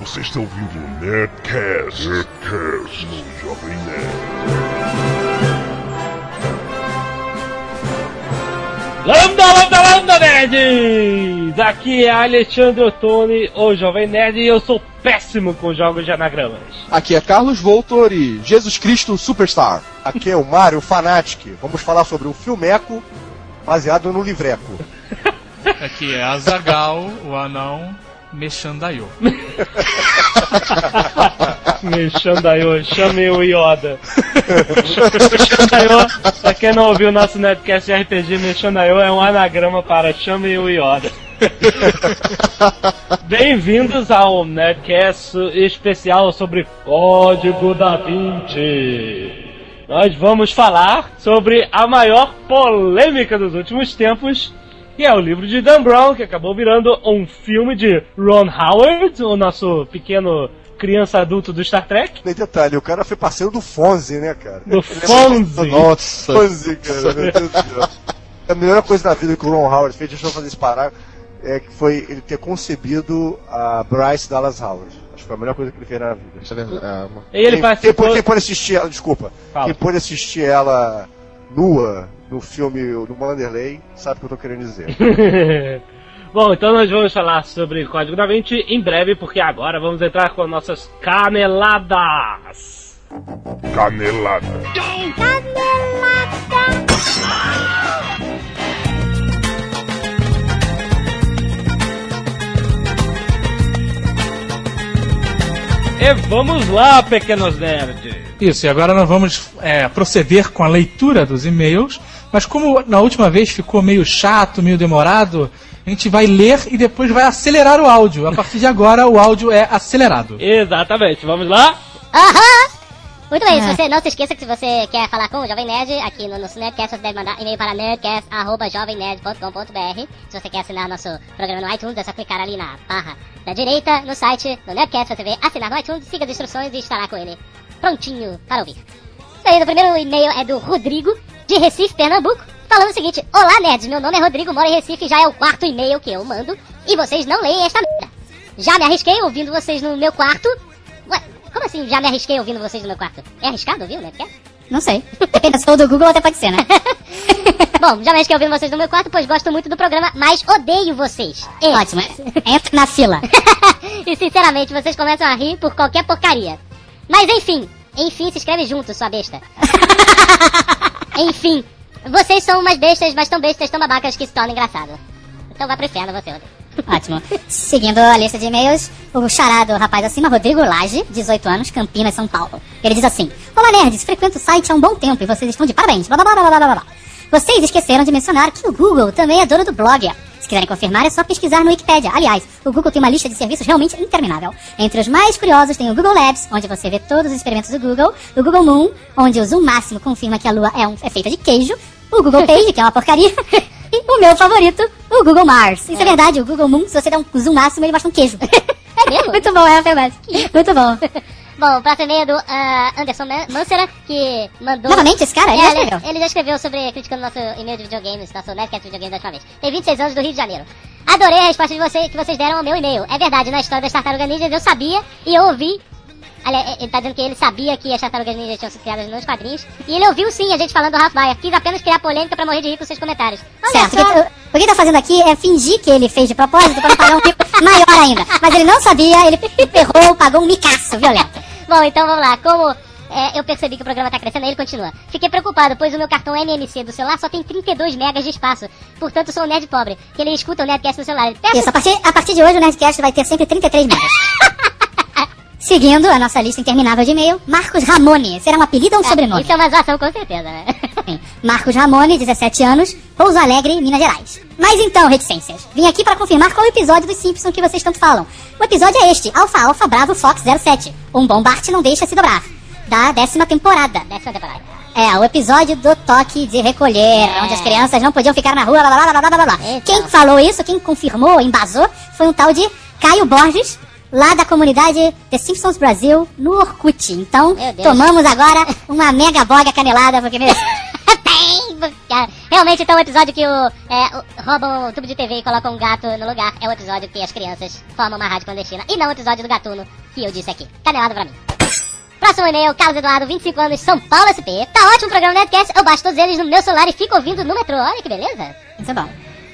Você está ouvindo o Nerdcast, Nerdcast no Jovem Nerd. Lambda, lambda, lambda, nerds! Aqui é Alexandre Ottoni, o Jovem Nerd, e eu sou péssimo com jogos de anagramas. Aqui é Carlos Voltor e Jesus Cristo Superstar. Aqui é o Mário Fanatic. Vamos falar sobre um filmeco baseado no livreco. Aqui é Azagal, o anão Mexandaiô. Mexandaiô, chame o Yoda. Mexandaiô, pra quem não ouviu o nosso netcast RPG, Mexandaiô é um anagrama para chame o Yoda. Bem-vindos ao Nerdcast especial sobre Código da Vinci. Nós vamos falar sobre a maior polêmica dos últimos tempos, que é o livro de Dan Brown, que acabou virando um filme de Ron Howard, o nosso pequeno criança adulto do Star Trek. Nem detalhe, o cara foi parceiro do Fonzie, né, cara? Do Fonzie. Nossa. Fonzie, cara, meu Deus do céu. A melhor coisa da vida que o Ron Howard fez, deixa eu fazer esse parar, é que foi ele ter concebido a Bryce Dallas Howard. Acho que foi a melhor coisa que ele fez na vida. Isso é verdade. É, uma- E ele quem, participou... quem, quem pôde assistir ela, desculpa, Fala. quem pôde assistir ela nua no filme do Wanderlei, sabe o que eu tô querendo dizer. Bom, então nós vamos falar sobre Código da Vinci em breve, porque agora vamos entrar com nossas caneladas. Canelada. E vamos lá, pequenos nerds. Isso, e agora nós vamos é, proceder com a leitura dos e-mails, mas como na última vez ficou meio chato, meio demorado, a gente vai ler e depois vai acelerar o áudio. A partir de agora, o áudio é acelerado. Exatamente, vamos lá? Aham! Muito bem, se você não se esqueça que se você quer falar com o Jovem Nerd, aqui no nosso Nerdcast, você deve mandar e-mail para nerdcast.jovemnerd.com.br. Se você quer assinar nosso programa no iTunes, é só clicar ali na barra da direita, no site do Nerdcast, você vê assinar no iTunes, siga as instruções e estará com ele prontinho para ouvir. Isso aí, o primeiro e-mail é do Rodrigo, de Recife, Pernambuco, falando o seguinte: Olá, nerds, meu nome é Rodrigo, moro em Recife, já é o quarto e-mail que eu mando, e vocês não leem esta merda. Já me arrisquei ouvindo vocês no meu quarto. Como assim já me arrisquei ouvindo vocês no meu quarto? É arriscado ouvir o Nerdcast? Não sei. Depende se for do Google, até pode ser, né? Bom, já me arrisquei ouvindo vocês no meu quarto, pois gosto muito do programa, mas odeio vocês. E, Ótimo. Entra na fila. e sinceramente, vocês começam a rir por qualquer porcaria. Mas enfim, enfim se escreve junto, sua besta. enfim, vocês são umas bestas, mas tão bestas, tão babacas que se tornam engraçado. Então vá pro inferno você, Rodrigo. Ótimo. Seguindo a lista de e-mails, o charado rapaz acima, Rodrigo Lage, 18 anos, Campinas, São Paulo. Ele diz assim: Olá, nerds, frequento o site há um bom tempo e vocês estão de parabéns. Blá, blá, blá, blá, blá, blá, blá. Vocês esqueceram de mencionar que o Google também é dono do blog. Se quiserem confirmar, é só pesquisar no Wikipedia. Aliás, o Google tem uma lista de serviços realmente interminável. Entre os mais curiosos tem o Google Labs, onde você vê todos os experimentos do Google, o Google Moon, onde o zoom máximo confirma que a Lua é, um, é feita de queijo, o Google Page, que é uma porcaria, o meu favorito, o Google Mars. Isso é, verdade, o Google Moon, se você der um zoom máximo, ele mostra um queijo. É mesmo? Muito bom, é, foi mesmo. Muito bom. Bom, o próximo e-mail é do ah, Anderson Man- Mansera, que mandou... Novamente, esse cara, ele É, já escreveu. ele já escreveu sobre, criticando nosso e-mail de videogames, nosso Nerdcast de videogames da última vez. Tem 26 anos do Rio de Janeiro. Adorei a resposta de você, que vocês deram ao meu e-mail. É verdade, na história das Tartarugas Ninjas eu sabia e eu ouvi... Aliás, ele tá dizendo que ele sabia que as Tartarugas Ninjas tinham sido criadas nos quadrinhos. E ele ouviu sim a gente falando do Ralph Baer. Quis apenas criar polêmica pra morrer de rir com seus comentários. Olha Certo, só. o, que ele tá fazendo aqui é fingir que ele fez de propósito pra pagar um mico maior ainda. Mas ele não sabia, ele errou, pagou um micaço violento. Bom, então vamos lá. Como é, eu percebi que o programa tá crescendo, aí ele continua. Fiquei preocupado, pois o meu cartão MMC do celular só tem 32 megas de espaço. Portanto, sou um nerd pobre. Que ele escuta o Nerdcast no celular. Isso, a partir, a partir de hoje o Nerdcast vai ter sempre 33 megas. Seguindo a nossa lista interminável de e-mail, Marcos Ramone. Será um apelido ou um sobrenome? Isso é uma zoação, com certeza, né? Marcos Ramone, 17 anos, Pouso Alegre, Minas Gerais. Mas então, reticências, vim aqui para confirmar qual episódio dos Simpsons que vocês tanto falam. O episódio é este, Alfa Alfa Bravo Fox 07. Um bom Bart não deixa se dobrar. Da décima temporada. Décima temporada. É, o episódio do toque de recolher, É. onde as crianças não podiam ficar na rua, blá blá blá blá blá blá. Então. Quem falou isso, quem confirmou, embasou, foi um tal de Caio Borges, lá da comunidade The Simpsons Brasil, no Orkut. Então, tomamos agora uma mega boga canelada, porque! Cara, Realmente, então, o episódio que o, é, o- roubam o tubo de TV e colocam um gato no lugar é o episódio que as crianças formam uma rádio clandestina e não o episódio do gatuno que eu disse aqui. Canelado pra mim. Próximo e-mail, Carlos Eduardo, 25 anos, São Paulo SP. Tá ótimo o programa Nerdcast, eu baixo todos eles no meu celular e fico ouvindo no metrô. Olha que beleza. Isso é bom.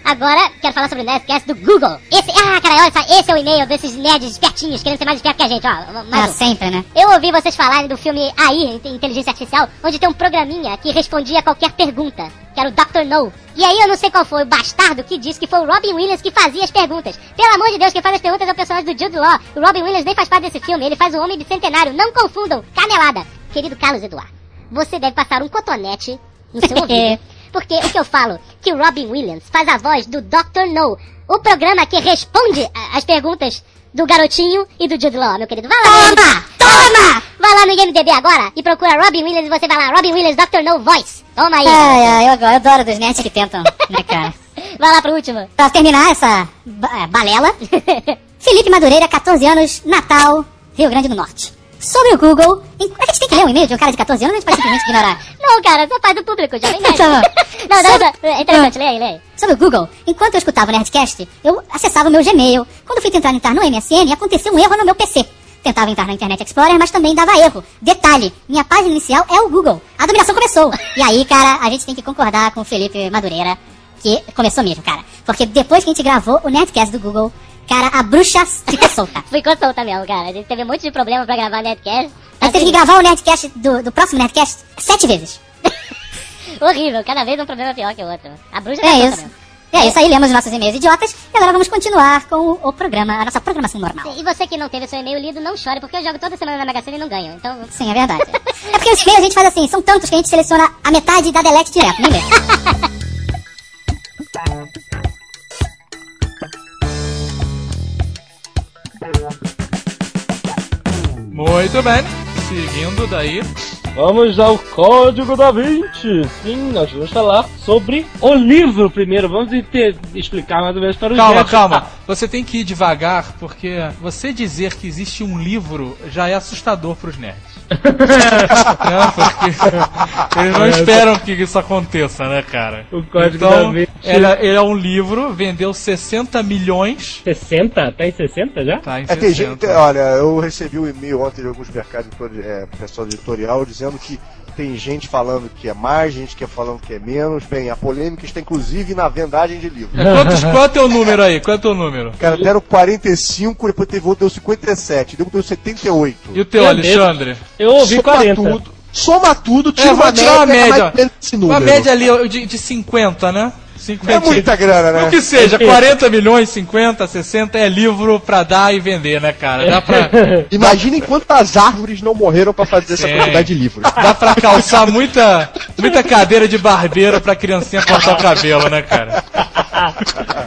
Agora, quero falar sobre o Nerdcast do Google. Esse, ah, cara, olha só, esse é o e-mail desses nerds espertinhos, querendo ser mais esperto que a gente, ó. Mais Ah, um. sempre, né? Eu ouvi vocês falarem do filme AI, Inte- Inteligência Artificial, onde tem um programinha que respondia a qualquer pergunta, que era o Dr. No. E aí eu não sei qual foi o bastardo que disse que foi o Robin Williams que fazia as perguntas. Pelo amor de Deus, quem faz as perguntas é o personagem do Jude Law. O Robin Williams nem faz parte desse filme, ele faz o Homem Bicentenário. Não confundam, canelada. Querido Carlos Eduardo, você deve passar um cotonete no seu ouvido. Porque o que eu falo, que o Robin Williams faz a voz do Dr. No, o programa que responde as perguntas do garotinho e do Jude Law, meu querido. Vai lá, no Toma! Toma! Vai lá no IMDB agora e procura Robin Williams e você vai lá, Robin Williams Dr. No Voice. Toma aí. Ai, ai, eu, eu adoro dos nerds que tentam, né, cara? Vai lá pro último. Pra terminar essa ba- é, balela, Felipe Madureira, 14 anos, Natal, Rio Grande do Norte. Sobre o Google, em- a gente tem que ler um e-mail de um cara de 14 anos, a gente pode simplesmente ignorar. Não, cara, você faz do público, já vem Tá bom. Não, não, Sobre- não, é interessante, leia aí, leia aí. Sobre o Google, enquanto eu escutava o Nerdcast, eu acessava o meu Gmail. Quando fui tentar entrar no MSN, aconteceu um erro no meu PC. Tentava entrar no Internet Explorer, mas também dava erro. Detalhe, minha página inicial é o Google. A dominação começou. E aí, cara, a gente tem que concordar com o Felipe Madureira, que começou mesmo, cara. Porque depois que a gente gravou o Nerdcast do Google, cara, a bruxa ficou solta. Ficou solta mesmo, cara. A gente teve um monte de problema pra gravar Netcast. A gente teve que gravar o Nerdcast do, do próximo Nerdcast sete vezes. Horrível, cada vez um problema pior que o outro. A bruxa tá É solta isso. mesmo. É isso aí, lemos os nossos e-mails idiotas e agora vamos continuar com o, o programa, a nossa programação normal. E você que não teve seu e-mail lido, não chore, porque eu jogo toda semana na Mega Sena e não ganho. Então, Sim, é verdade. é porque os e-mails a gente faz assim, são tantos que a gente seleciona a metade dá delete direto, nem lê. Muito bem. Seguindo daí. Vamos ao Código da Vinci. Sim, nós vamos falar sobre o livro primeiro. Vamos inte- explicar mais ou menos para os Calma, nerds. calma. Você tem que ir devagar, porque você dizer que existe um livro já é assustador pros nerds. Não, porque eles não esperam que isso aconteça, né, cara? O Código então, da Vinci. ele, ele é um livro, vendeu 60 milhões. 60? Tá em 60 já? Tá em É, tem 60. gente, olha, eu recebi um e-mail ontem de alguns mercados, é, pessoal editorial, dizendo que tem gente falando que é mais, gente que é falando que é menos. Bem, a polêmica está inclusive na vendagem de livros. Quantos, quanto é o número aí? Quanto é o número? Cara, deram 45, depois teve outro, deu 57, deu, deu 78. E o teu, É Alexandre? Eu ouvi Soma 40. tudo, soma tudo, tira É, uma tirar uma média, média. menos esse Uma média ali de, de 50, né? 50. É muita grana, né? O que seja, 40 milhões, 50, 60 é livro pra dar e vender, né, cara? Dá pra, Imaginem quantas árvores não morreram pra fazer essa Sim. quantidade de livros. dá pra calçar muita, muita cadeira de barbeiro pra criancinha cortar o cabelo, né, cara?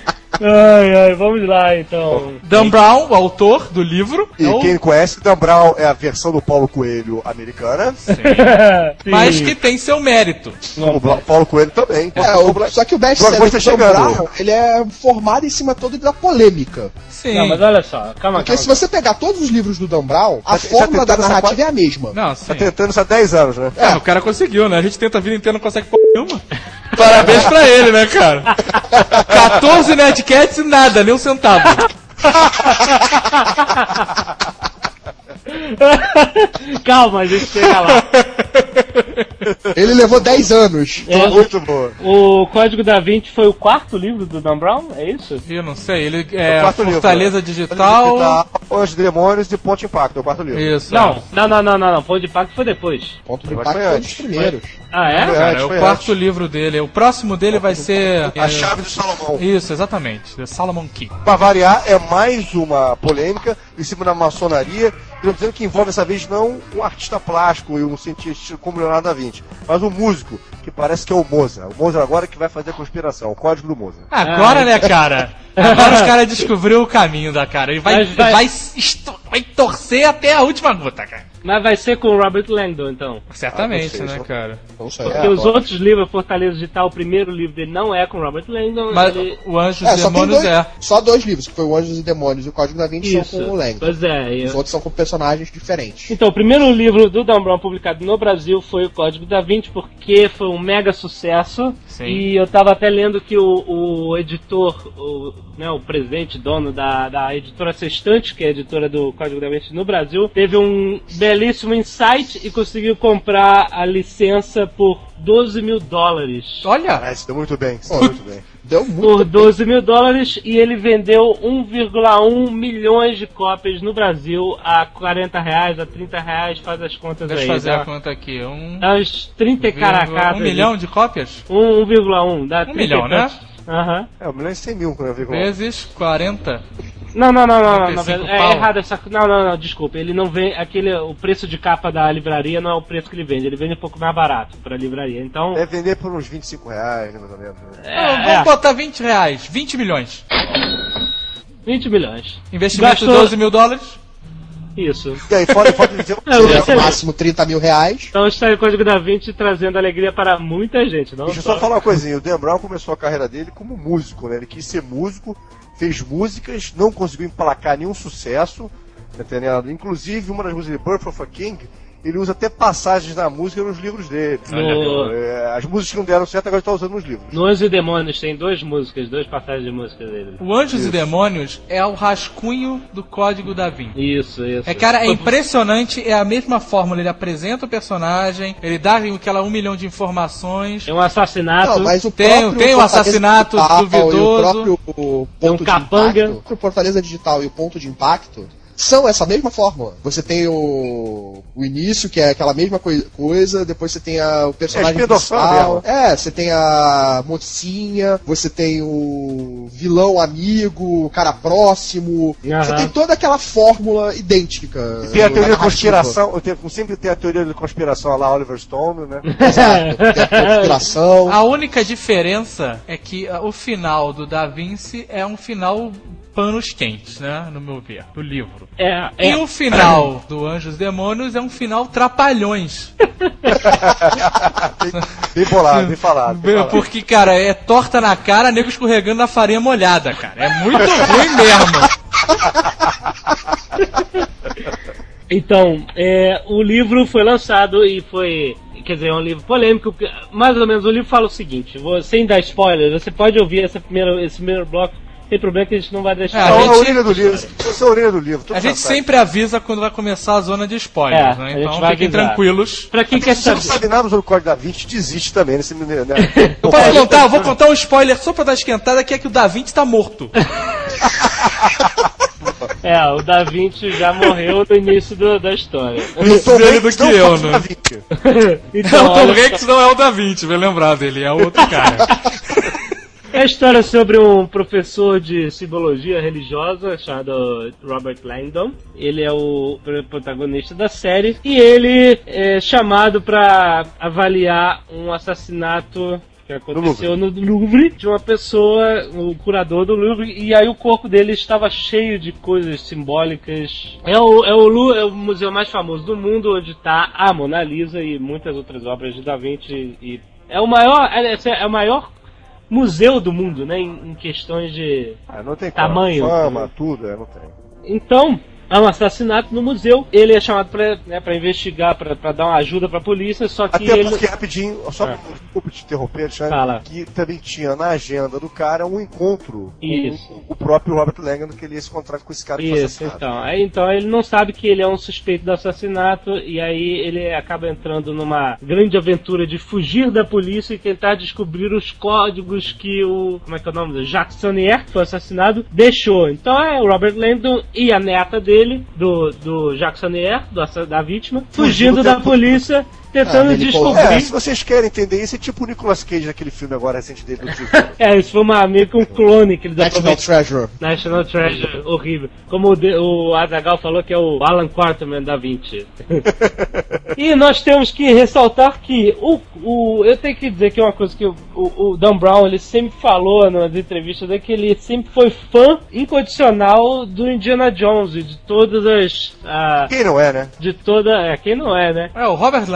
Ai, ai, vamos lá então. Dan Brown, o autor do livro, E é o- quem conhece, Dan Brown é a versão do Paulo Coelho americana. Sim. mas que tem seu mérito. O Bla- Paulo Coelho também. É, o- só que o do Tom chegando. Brown, ele é formado em cima todo da polêmica. Sim. Não, mas olha só, calma, Porque se calma. você pegar todos os livros do Dan Brown, a Tá- tá fórmula da narrativa é a mesma. Não, sim. Tá tentando isso há 10 anos, né? É, o cara conseguiu, né? A gente tenta a vida inteira e não consegue porra nenhuma. Parabéns pra ele, né, cara? 14 Nerdcats e nada, nem um centavo. calma, a gente chega lá. Ele levou 10 anos. É, Muito boa. o Código da Vinci foi o quarto livro do Dan Brown? É isso? Eu não sei, ele é Fortaleza né? Digital. Os Demônios e Ponte Impacto, é o quarto livro. Isso. Não, não, não, não, não, não. Pão de Pacto foi depois. Ponto impacto foi foi dos antes. primeiros. Ah, é? Foi Cara, antes, é o quarto antes. livro dele. O próximo dele vai ser. A é, chave do Salomão. Isso, exatamente. The Solomon Key. Pra variar, é mais uma polêmica em cima da maçonaria, Dizendo que envolve dessa vez não um artista plástico e um cientista como Leonardo da Vinci, mas um músico, que parece que é o Mozart. O Mozart agora que vai fazer a conspiração, o código do Mozart. Agora, né, cara? Agora os caras descobriu o caminho da cara. Ele vai, vai- vai, vai torcer até a última gota, cara. Mas vai ser com o Robert Langdon, então. Certamente, Ah, né, só- cara? Porque É, os pode. outros livros, Fortaleza Digital, o primeiro livro dele não é com o Robert Langdon. Mas ele... o Anjos É, e Demônios dois, é. só dois livros, que foi o Anjos e Demônios e o Código da Vinci Isso. são com o Lang. Pois é. e- Os outros são com personagens diferentes. Então, o primeiro livro do Dan Brown publicado no Brasil foi o Código da Vinci, porque foi um mega sucesso. Sim. E eu tava até lendo que o, o editor, o, né, o presidente, dono da, da editora Sextante, que é a editora do Código da Vinci no Brasil, teve um belíssimo insight e conseguiu comprar a licença por 12 mil dólares. Olha! Parece, deu muito bem. Muito bem. Deu muito. Por 12 mil dólares e ele vendeu 1,1 milhões de cópias no Brasil a 40 reais, a 30 reais, faz as contas Deixa aí. eu fazer dá- a conta aqui. Um, Dá uns 30 caracadas. um milhão de cópias? Um- 1,1. Dá 30 milhão, né? Aham. É, um milhão e cem mil com Vezes 40. Não, não, não, não, não, não, 35 é pau. errado essa. Não, não, não, desculpa. Ele não vem. Aquele, o preço de capa da livraria não é o preço que ele vende. Ele vende um pouco mais barato pra livraria. Então. Deve vender por uns 25 reais, mais ou menos. né? É, Ah, vamos é, botar 20 reais. 20 milhões. 20 milhões. Investimento Gastou- 12 mil dólares. Isso. E aí, fora, fora dizer É, É, você- no máximo 30 mil reais. Então está aí o Código da Vinci trazendo alegria para muita gente, não Deixa eu só. falar uma coisinha. O Dan Brown começou a carreira dele como músico, né? Ele quis ser músico, fez músicas, não conseguiu emplacar nenhum sucesso, tá entendendo? Inclusive, uma das músicas de Birth of a King, ele usa até passagens da música nos livros dele. No- É, as músicas que não deram certo, agora ele tá usando nos livros. No Anjos e Demônios tem duas músicas, duas passagens de música dele. O Anjos e Demônios é o rascunho do Código da Vinci. Isso, isso. É, cara, é impressionante, é a mesma fórmula. Ele apresenta o personagem, ele dá aquela um milhão de informações. É um assassinato. Não, mas o Tem- próprio tem o Fortaleza assassinato Digital duvidoso. E o próprio ponto Tem um de capanga. impacto, o próprio Fortaleza Digital e o ponto de impacto são essa mesma fórmula. Você tem o, o início, que é aquela mesma coi- coisa, depois você tem a- o personagem É, espinoção principal. dela. É, você tem a mocinha, você tem o vilão amigo, o cara próximo. Você Aham. tem toda aquela fórmula idêntica. Tem a teoria da conspiração, eu tenho- sempre tem a teoria da conspiração lá, Oliver Stone, né? Exato. Tem a conspiração. A única diferença é que ah, o final do Da Vinci é um final panos quentes, né? No meu ver, do livro. É, E é. o final do Anjos e Demônios é um final trapalhões. Bem bolado, bem falado. Bem falado. Porque, cara, é torta na cara, nego escorregando na farinha molhada, cara. É muito ruim mesmo. Então, é, o livro foi lançado e foi. Quer dizer, é um livro polêmico. porque, Mais ou menos, o livro fala o seguinte: você, sem dar spoiler, você pode ouvir essa primeira, esse primeiro bloco. Tem problema que a gente não vai deixar. É, a a gente- orelha do livro. Essa é a orelha do livro. A gente sabe. sempre avisa quando vai começar a zona de spoilers, É, né? a gente Então vai fiquem avisar. tranquilos. Pra quem quer Se você não saber. sabe nada sobre o Código da Vinci, desiste também nesse né? Eu posso contar, eu vou contar um spoiler só pra dar esquentada, que é que o Da Vinci tá morto. É, o Da Vinci já morreu no início do- da história. Antes dele do que Não, eu, né? Então, o Tom. Hanks não é o Da Vinci, vai lembrar dele, é outro cara. É a história sobre um professor de simbologia religiosa chamado Robert Langdon. Ele é o protagonista da série e ele é chamado para avaliar um assassinato que aconteceu no Louvre de uma pessoa, o curador do Louvre, e aí o corpo dele estava cheio de coisas simbólicas. É o, é o, é o museu mais famoso do mundo, onde está a Mona Lisa e muitas outras obras de Da Vinci. E é o maior, é, é o maior museu do mundo, né? Em, em questões de. Ah, não tem. Tamanho. Fama, tudo, é, não tem. Então, há um assassinato no museu. Ele é chamado pra, né, pra investigar, pra, pra dar uma ajuda pra polícia, só que Até ele. porque, rapidinho, só É. desculpa te interromper, Alexandre, Fala. que também tinha na agenda do cara um encontro Isso. com o próprio Robert Langdon, que ele ia se encontrar com esse cara que foi Isso, assassinado. então. Aí, então ele não sabe que ele é um suspeito do assassinato e aí ele acaba entrando numa grande aventura de fugir da polícia e tentar descobrir os códigos que o. Como é que é o nome? Sonnier, que foi assassinado, deixou. Então é o Robert Langdon e a neta dele, do, do do assa- da vítima, fugindo da polícia tentando Ah, ele descobrir. É, se vocês querem entender isso, é tipo o Nicolas Cage naquele filme agora recente dele do. É, isso foi uma, meio que um clone que eles National aproveitaram. Treasure. National Treasure, horrível. Como o, de- o Azagal falou que é o Alan Quarterman da 20. e nós temos que ressaltar que o, o. Eu tenho que dizer que é uma coisa que o, o, Dan Brown ele sempre falou nas entrevistas é que ele sempre foi fã incondicional do Indiana Jones e de todas as. ah, Quem não é, né? de toda. É, quem não é, né? É, o Robert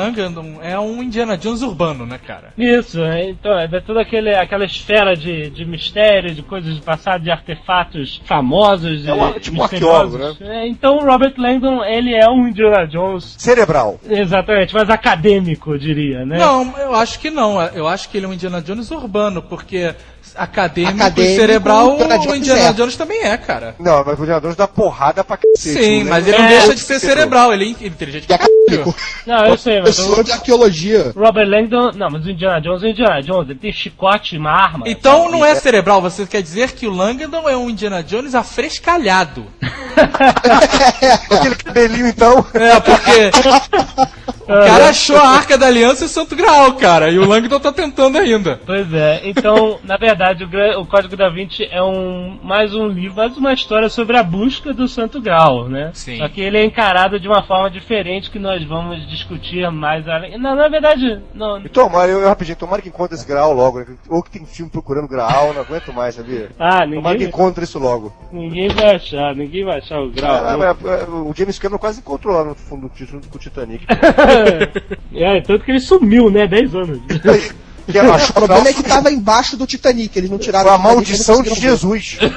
É um Indiana Jones urbano, né, cara? Isso, é, então, é de toda aquele, aquela esfera de, de mistério, de coisas do passado, de artefatos famosos. É um- e tipo um arqueólogo, É, então o Robert Langdon, ele é um Indiana Jones, Cerebral. exatamente, mas acadêmico, eu diria, né? Não, eu acho que não. Eu acho que ele é um Indiana Jones urbano, porque acadêmico, Acadêmico, e cerebral, Indiana o Jones Indiana é. Jones também é, cara. Não, mas o Indiana dá porrada pra cacete. Sim, não mas ele não É, deixa de ser cerebral, ele é inteligente E pra caralho. Não, eu sei, mas Pessoa o de arqueologia. Robert Langdon, não, mas o Indiana Jones é o Indiana Jones, ele tem chicote uma arma. Então não é cerebral, você quer dizer que o Langdon é um Indiana Jones afrescalhado. Aquele cabelinho, então. É, porque o cara achou a Arca da Aliança e o Santo Graal, cara, e o Langdon tá tentando ainda. Pois é, então, na verdade, o, Gra- o Código da Vinci é um mais um livro, mais uma história sobre a busca do Santo Grau, né? Sim. Só que ele é encarado de uma forma diferente que nós vamos discutir mais além. Não, na verdade, não. E tomara, eu, eu rapidinho, tomara que encontre esse Graal logo. né? Ou que tem filme procurando Graal, não aguento mais, sabia? Ah, Tomara que ninguém, encontre isso logo. ninguém vai achar, ninguém vai achar o grau. Ah, mas, é, o James Cameron quase encontrou lá no fundo do título com o Titanic. é, tanto que ele sumiu, né? 10 anos. Que achou O problema é que tava embaixo do Titanic, eles não tiraram a maldição de. Jesus.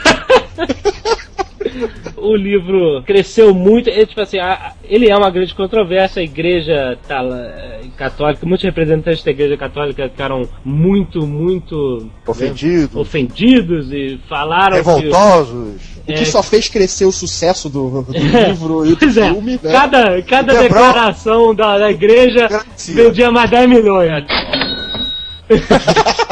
o livro cresceu muito. É, tipo assim, a- ele é uma grande controvérsia. A igreja tá, é, católica, muitos representantes da igreja católica ficaram muito, muito Ofendido. ofendidos e falaram que. Revoltosos. O que É. só fez crescer o sucesso do, do livro e do é, filme, né? cada, cada declaração da, da igreja Garantia. vendia mais 10 milhões.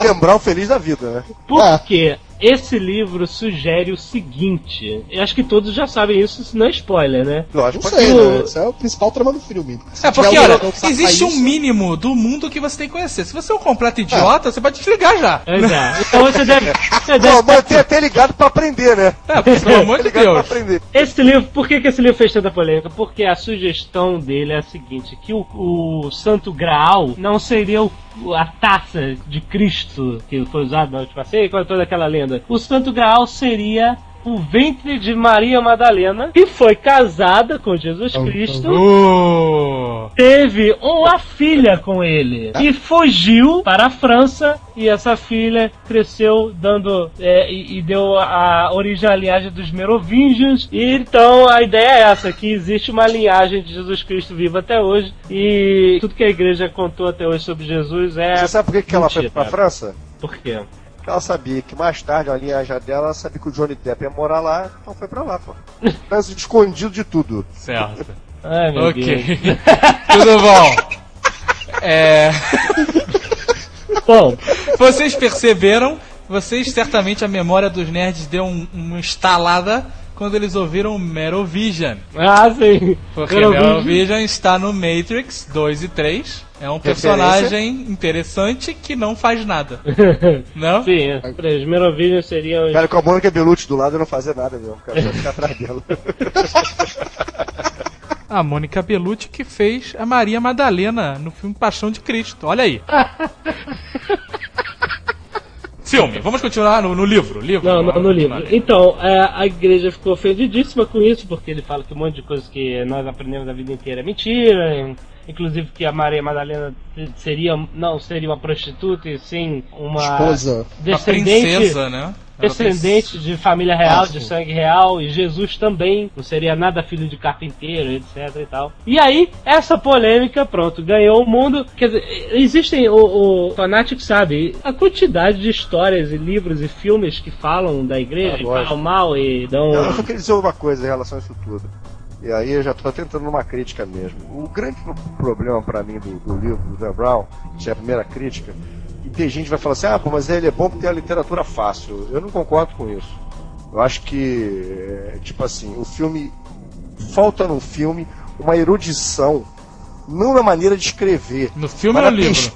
Lembrar o feliz da vida, né? Por quê? Esse livro sugere o seguinte. Eu acho que todos já sabem isso, se não é spoiler, né? Lógico, pra sei, quê? né? Esse é o principal trama do filme. Se É, porque, olha, que existe um isso- mínimo do mundo que você tem que conhecer. Se você é um completo idiota, você pode desligar já. É. Então você deve. Você Não, deve mas tem até ligado pra aprender, né? É, pelo amor de Ligado pra Deus. aprender. Esse livro, por que, que esse livro fez tanta polêmica? Porque a sugestão dele é a seguinte: que o, o Santo Graal não seria o- a taça de Cristo que foi usada na última ceia, com toda aquela lenda. O Santo Graal seria o ventre de Maria Madalena, que foi casada com Jesus Cristo. Teve uma filha com ele e fugiu para a França. E essa filha cresceu dando é, e, e deu a origem à linhagem dos Merovingians. E então a ideia é essa: que existe uma linhagem de Jesus Cristo viva até hoje. E tudo que a igreja contou até hoje sobre Jesus é. Você sabe por que, que ela foi mentira. pra França? Por quê? Porque ela sabia que mais tarde, a linhagem dela, ela sabia que o Johnny Depp ia morar lá, então foi pra lá, pô. França escondido de tudo. certo. Ai, meu Ok. Deus. Tudo bom. É, Bom, vocês perceberam, vocês certamente a memória dos nerds deu um- uma estalada quando eles ouviram Merovision. ah, sim. Porque Merovingian- Merovision está no Matrix 2 e 3. É um personagem interessante que não faz nada. Não? Sim, é. os Merovingians seriam os Cara, com a Mônica Bellucci do lado eu não fazia nada mesmo, cara, só ficar atrás dela. A Mônica Bellucci que fez a Maria Madalena no filme Paixão de Cristo. Olha aí. filme. Vamos continuar no, no livro. livro. Não, não, no livro. Então, é, a igreja ficou ofendidíssima com isso, porque ele fala que um monte de coisas que nós aprendemos a vida inteira é mentira, inclusive que a Maria Madalena seria, não seria uma prostituta e sim uma Esposa. Uma descendente, princesa, né? Descendente de família real, Ah, de sangue real, e Jesus também não seria nada filho de carpinteiro, etc e tal. E aí, essa polêmica, pronto, ganhou o mundo. Quer dizer, existem, o, o Fanatic sabe, a quantidade de histórias e livros e filmes que falam da igreja, Ah, e falam mal e dão. Eu só queria dizer uma coisa em relação a isso tudo. E aí eu já tô tentando uma crítica mesmo. O grande pro- problema pra mim do, do livro do Dan Brown, que é a primeira crítica, e tem gente que vai falar assim, ah, pô, mas ele é bom porque tem a literatura fácil. Eu não concordo com isso. Eu acho que, é, tipo assim, o filme. Falta no filme uma erudição não na maneira de escrever. No filme ou no livro?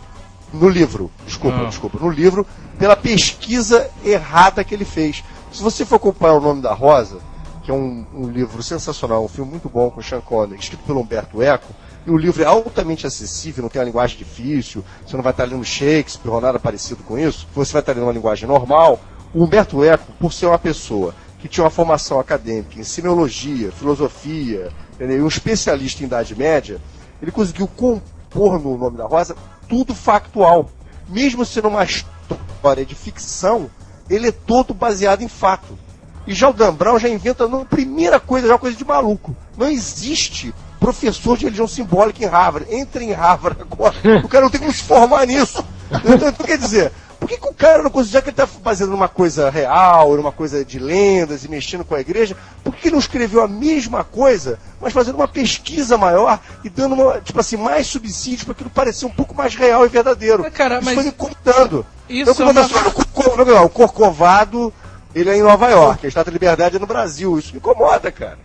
No livro, desculpa, Ah. desculpa. No livro, pela pesquisa errada que ele fez. Se você for acompanhar o nome da Rosa, que é um, um livro sensacional, um filme muito bom com Sean Connery, escrito pelo Humberto Eco, e o livro é altamente acessível, não tem uma linguagem difícil, você não vai estar lendo Shakespeare ou nada parecido com isso, você vai estar lendo uma linguagem normal. O Humberto Eco, por ser uma pessoa que tinha uma formação acadêmica em semiologia, filosofia, entendeu? um especialista em Idade Média, ele conseguiu compor no Nome da Rosa tudo factual. Mesmo sendo uma história de ficção, ele é todo baseado em fato. E já o Dan Brown já inventa a primeira coisa, já uma coisa de maluco. Não existe professor de religião simbólica em Harvard. Entre em Harvard agora. O cara não tem como se formar nisso. Então, então, quer dizer, por que, que o cara não conseguiu, já que ele está baseado numa coisa real, numa coisa de lendas e mexendo com a igreja, por que ele não escreveu a mesma coisa, mas fazendo uma pesquisa maior e dando uma, tipo assim, mais subsídios para aquilo parecer um pouco mais real e verdadeiro? Mas, cara, Isso mas- foi me incomodando. Isso Então, é uma- o Corcovado, ele é em Nova York, a Estátua da Liberdade é no Brasil. Isso me incomoda, cara.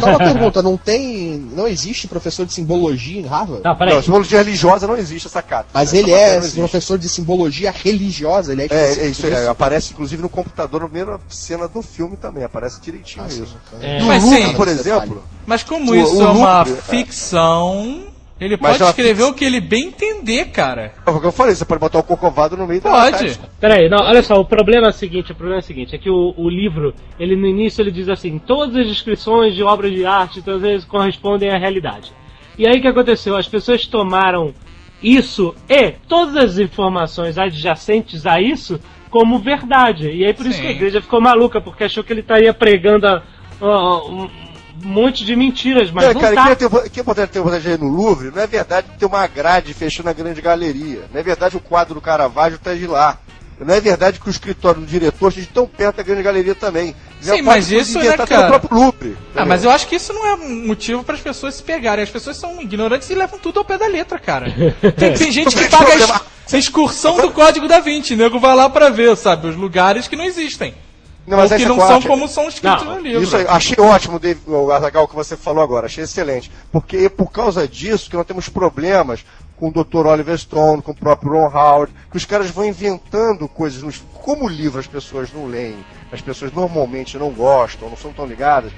Só uma pergunta, não tem. Não existe professor de simbologia em Harvard? Não, peraí. Não, simbologia religiosa não existe essa cata. Mas Essa ele é professor de simbologia religiosa, ele é É, é isso aí. disso? Aparece inclusive no computador na primeira cena do filme também. Aparece direitinho Ah, sim. isso. É. No Mas Louvre, sim. por exemplo. Mas como isso o é uma é. ficção, ele Mas pode escrever fixa- o que ele bem entender, cara. É o que eu falei, você pode botar o Corcovado no meio da Pode. Peraí, não, olha só, o problema é o seguinte, o problema é o seguinte, é que o, o livro, ele no início ele diz assim, todas as descrições de obras de arte, todas vezes correspondem à realidade. E aí o que aconteceu? As pessoas tomaram isso e todas as informações adjacentes a isso como verdade. E aí por isso Sim. que a igreja ficou maluca, porque achou que ele estaria pregando a- a- um monte de mentiras, mas Não, não, cara, tá. quem quem pode ter vontade no Louvre, não é verdade que tem uma grade fechando a grande galeria. Não é verdade que o quadro do Caravaggio está de lá. Não é verdade que o escritório do diretor esteja tão perto da grande galeria também. Sim, Já mas isso, né, no cara? próprio Louvre. Ah, mas eu acho que isso não é um motivo para as pessoas se pegarem. As pessoas são ignorantes e levam tudo ao pé da letra, cara. Tem, tem gente que paga a ex- a excursão do código da Vinci, nego vai lá pra ver, sabe, os lugares que não existem. Não, Ou mas que não são quarta. como são escritos Não, no livro. Isso aí, achei ótimo, o Azagal, que você falou agora, achei excelente. Porque é por causa disso que nós temos problemas com o Dr. Oliver Stone, com o próprio Ron Howard, que os caras vão inventando coisas. Nos... Como o livro as pessoas não leem, as pessoas normalmente não gostam, não são tão ligadas,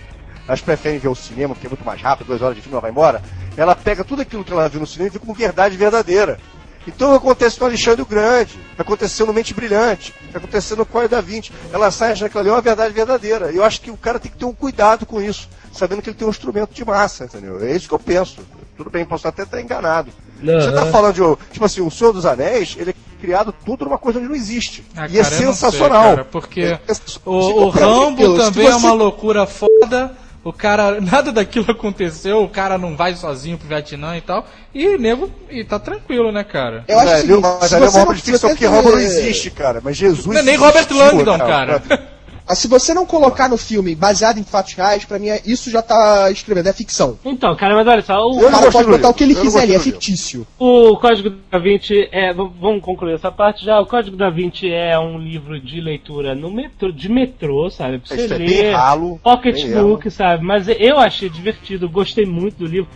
elas preferem ver o cinema, porque é muito mais rápido, duas horas de filme ela vai embora. Ela pega tudo aquilo que ela viu no cinema e vê como verdade verdadeira. Então acontece no Alexandre o Grande, aconteceu no Mente Brilhante, aconteceu no Código da Vinci. Ela sai achando que ela é uma verdade verdadeira. E eu acho que o cara tem que ter um cuidado com isso, sabendo que ele tem um instrumento de massa, entendeu? É isso que eu penso. Tudo bem, posso até estar enganado. Você tá Aham. falando de, tipo assim, o Senhor dos Anéis, ele é criado tudo numa coisa onde não existe. Ah, e é cara, eu não sei, sensacional. cara, porque É sensacional. O, Se o um Rambo também é você- uma loucura foda. O cara, nada daquilo aconteceu, o cara não vai sozinho pro Vietnã e tal. E nego, e tá tranquilo, né, cara? Eu acho É, que viu? mas se ali é você uma não, obra de ficção porque Rambo não existe, cara. Mas Jesus. Não é nem Robert Langdon, cara. Mas se você não colocar no filme baseado em fatos reais, pra mim é- isso já tá escrevendo, é ficção. Então, cara, mas olha só, o, O cara pode botar o que ele quiser ali, é fictício. O Código da Vinci é. Vamos concluir essa parte já. O Código da Vinci é um livro de leitura no metrô, de metrô, sabe? Pra você Isso é bem ler. ralo. bem Pocketbook, sabe? Mas eu achei divertido, gostei muito do livro.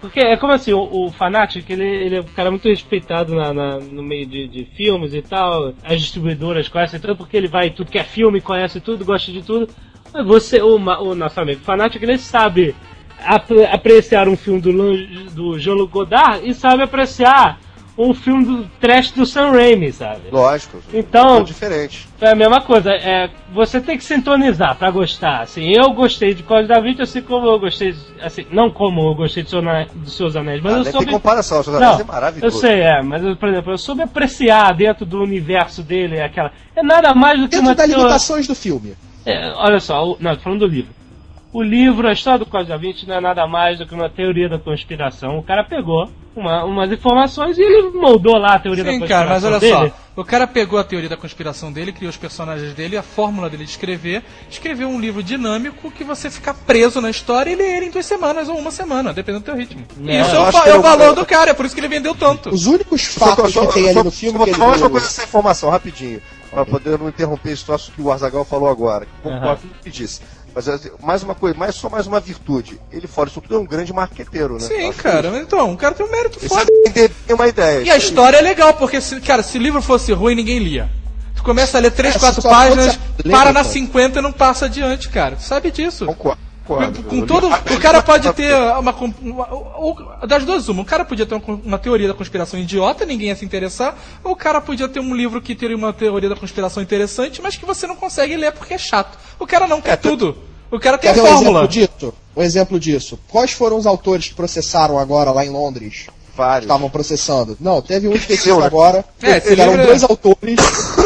Porque é como assim, o, o Fanatic, ele, ele é um cara muito respeitado na, na- no meio de, de filmes e tal. As distribuidoras conhecem tudo, porque ele vai tudo que é filme, conhece tudo, gosta de tudo. Mas você, o, o nosso amigo Fanatic, ele sabe apre- apreciar um filme do, do Jean-Luc Godard e sabe apreciar um filme do trash do Sam Raimi, sabe? Lógico. Então- É diferente. É a mesma coisa, é, você tem que sintonizar pra gostar. Assim, eu gostei de Código da Vinci, assim como eu gostei, de- assim, não como eu gostei de Seu dos Seus Anéis, mas Ah, eu nem soube. tem comparação. Os Não, Anéis é eu maravilhoso. sei, é, mas eu, por exemplo, eu soube apreciar dentro do universo dele aquela. É nada mais do que Dentro uma das limitações do filme. é, olha só, o, não, falando do livro. O livro, a história do Código da Vinci não é nada mais do que uma teoria da conspiração. O cara pegou uma- umas informações e ele moldou lá a teoria da Sim, conspiração. cara, mas olha dele. só. O cara pegou a teoria da conspiração dele, criou os personagens dele, a fórmula dele de escrever, escreveu um livro dinâmico que você fica preso na história e lê ele em duas semanas ou uma semana, dependendo do teu ritmo. É, isso é eu o, é o eu- valor do cara, é por isso que ele vendeu tanto. Os únicos fatos só- que tem ali só- no filme vou falar uma coisa dessa informação, rapidinho. Pra poder não interromper esse troço que o Arzagal falou agora. que Concordo com o que disse. Mas assim, mais uma coisa, mais, só mais uma virtude. Ele, fora isso tudo, é um grande marqueteiro, né? Sim, cara. mas Então, o cara tem um mérito Ele foda. bem uma ideia. E a história é legal, porque, se, cara, se o livro fosse ruim, ninguém lia. Tu começa a ler 3, É, 4 só páginas, para na pô. 50 e não passa adiante, cara. Tu sabe disso. Concordo. Concordo. Com todo, o cara pode ter uma, uma- ou- das duas uma. O cara podia ter uma, uma teoria da conspiração idiota, ninguém ia se interessar, ou o cara podia ter um livro que teria uma teoria da conspiração interessante, mas que você não consegue ler porque é chato. O cara não quer tudo. O cara tem a ver um fórmula. exemplo disso? Um exemplo disso. Quais foram os autores que processaram agora lá em Londres? Vários. Estavam processando. Não, teve um específico agora. É, eram dois autores,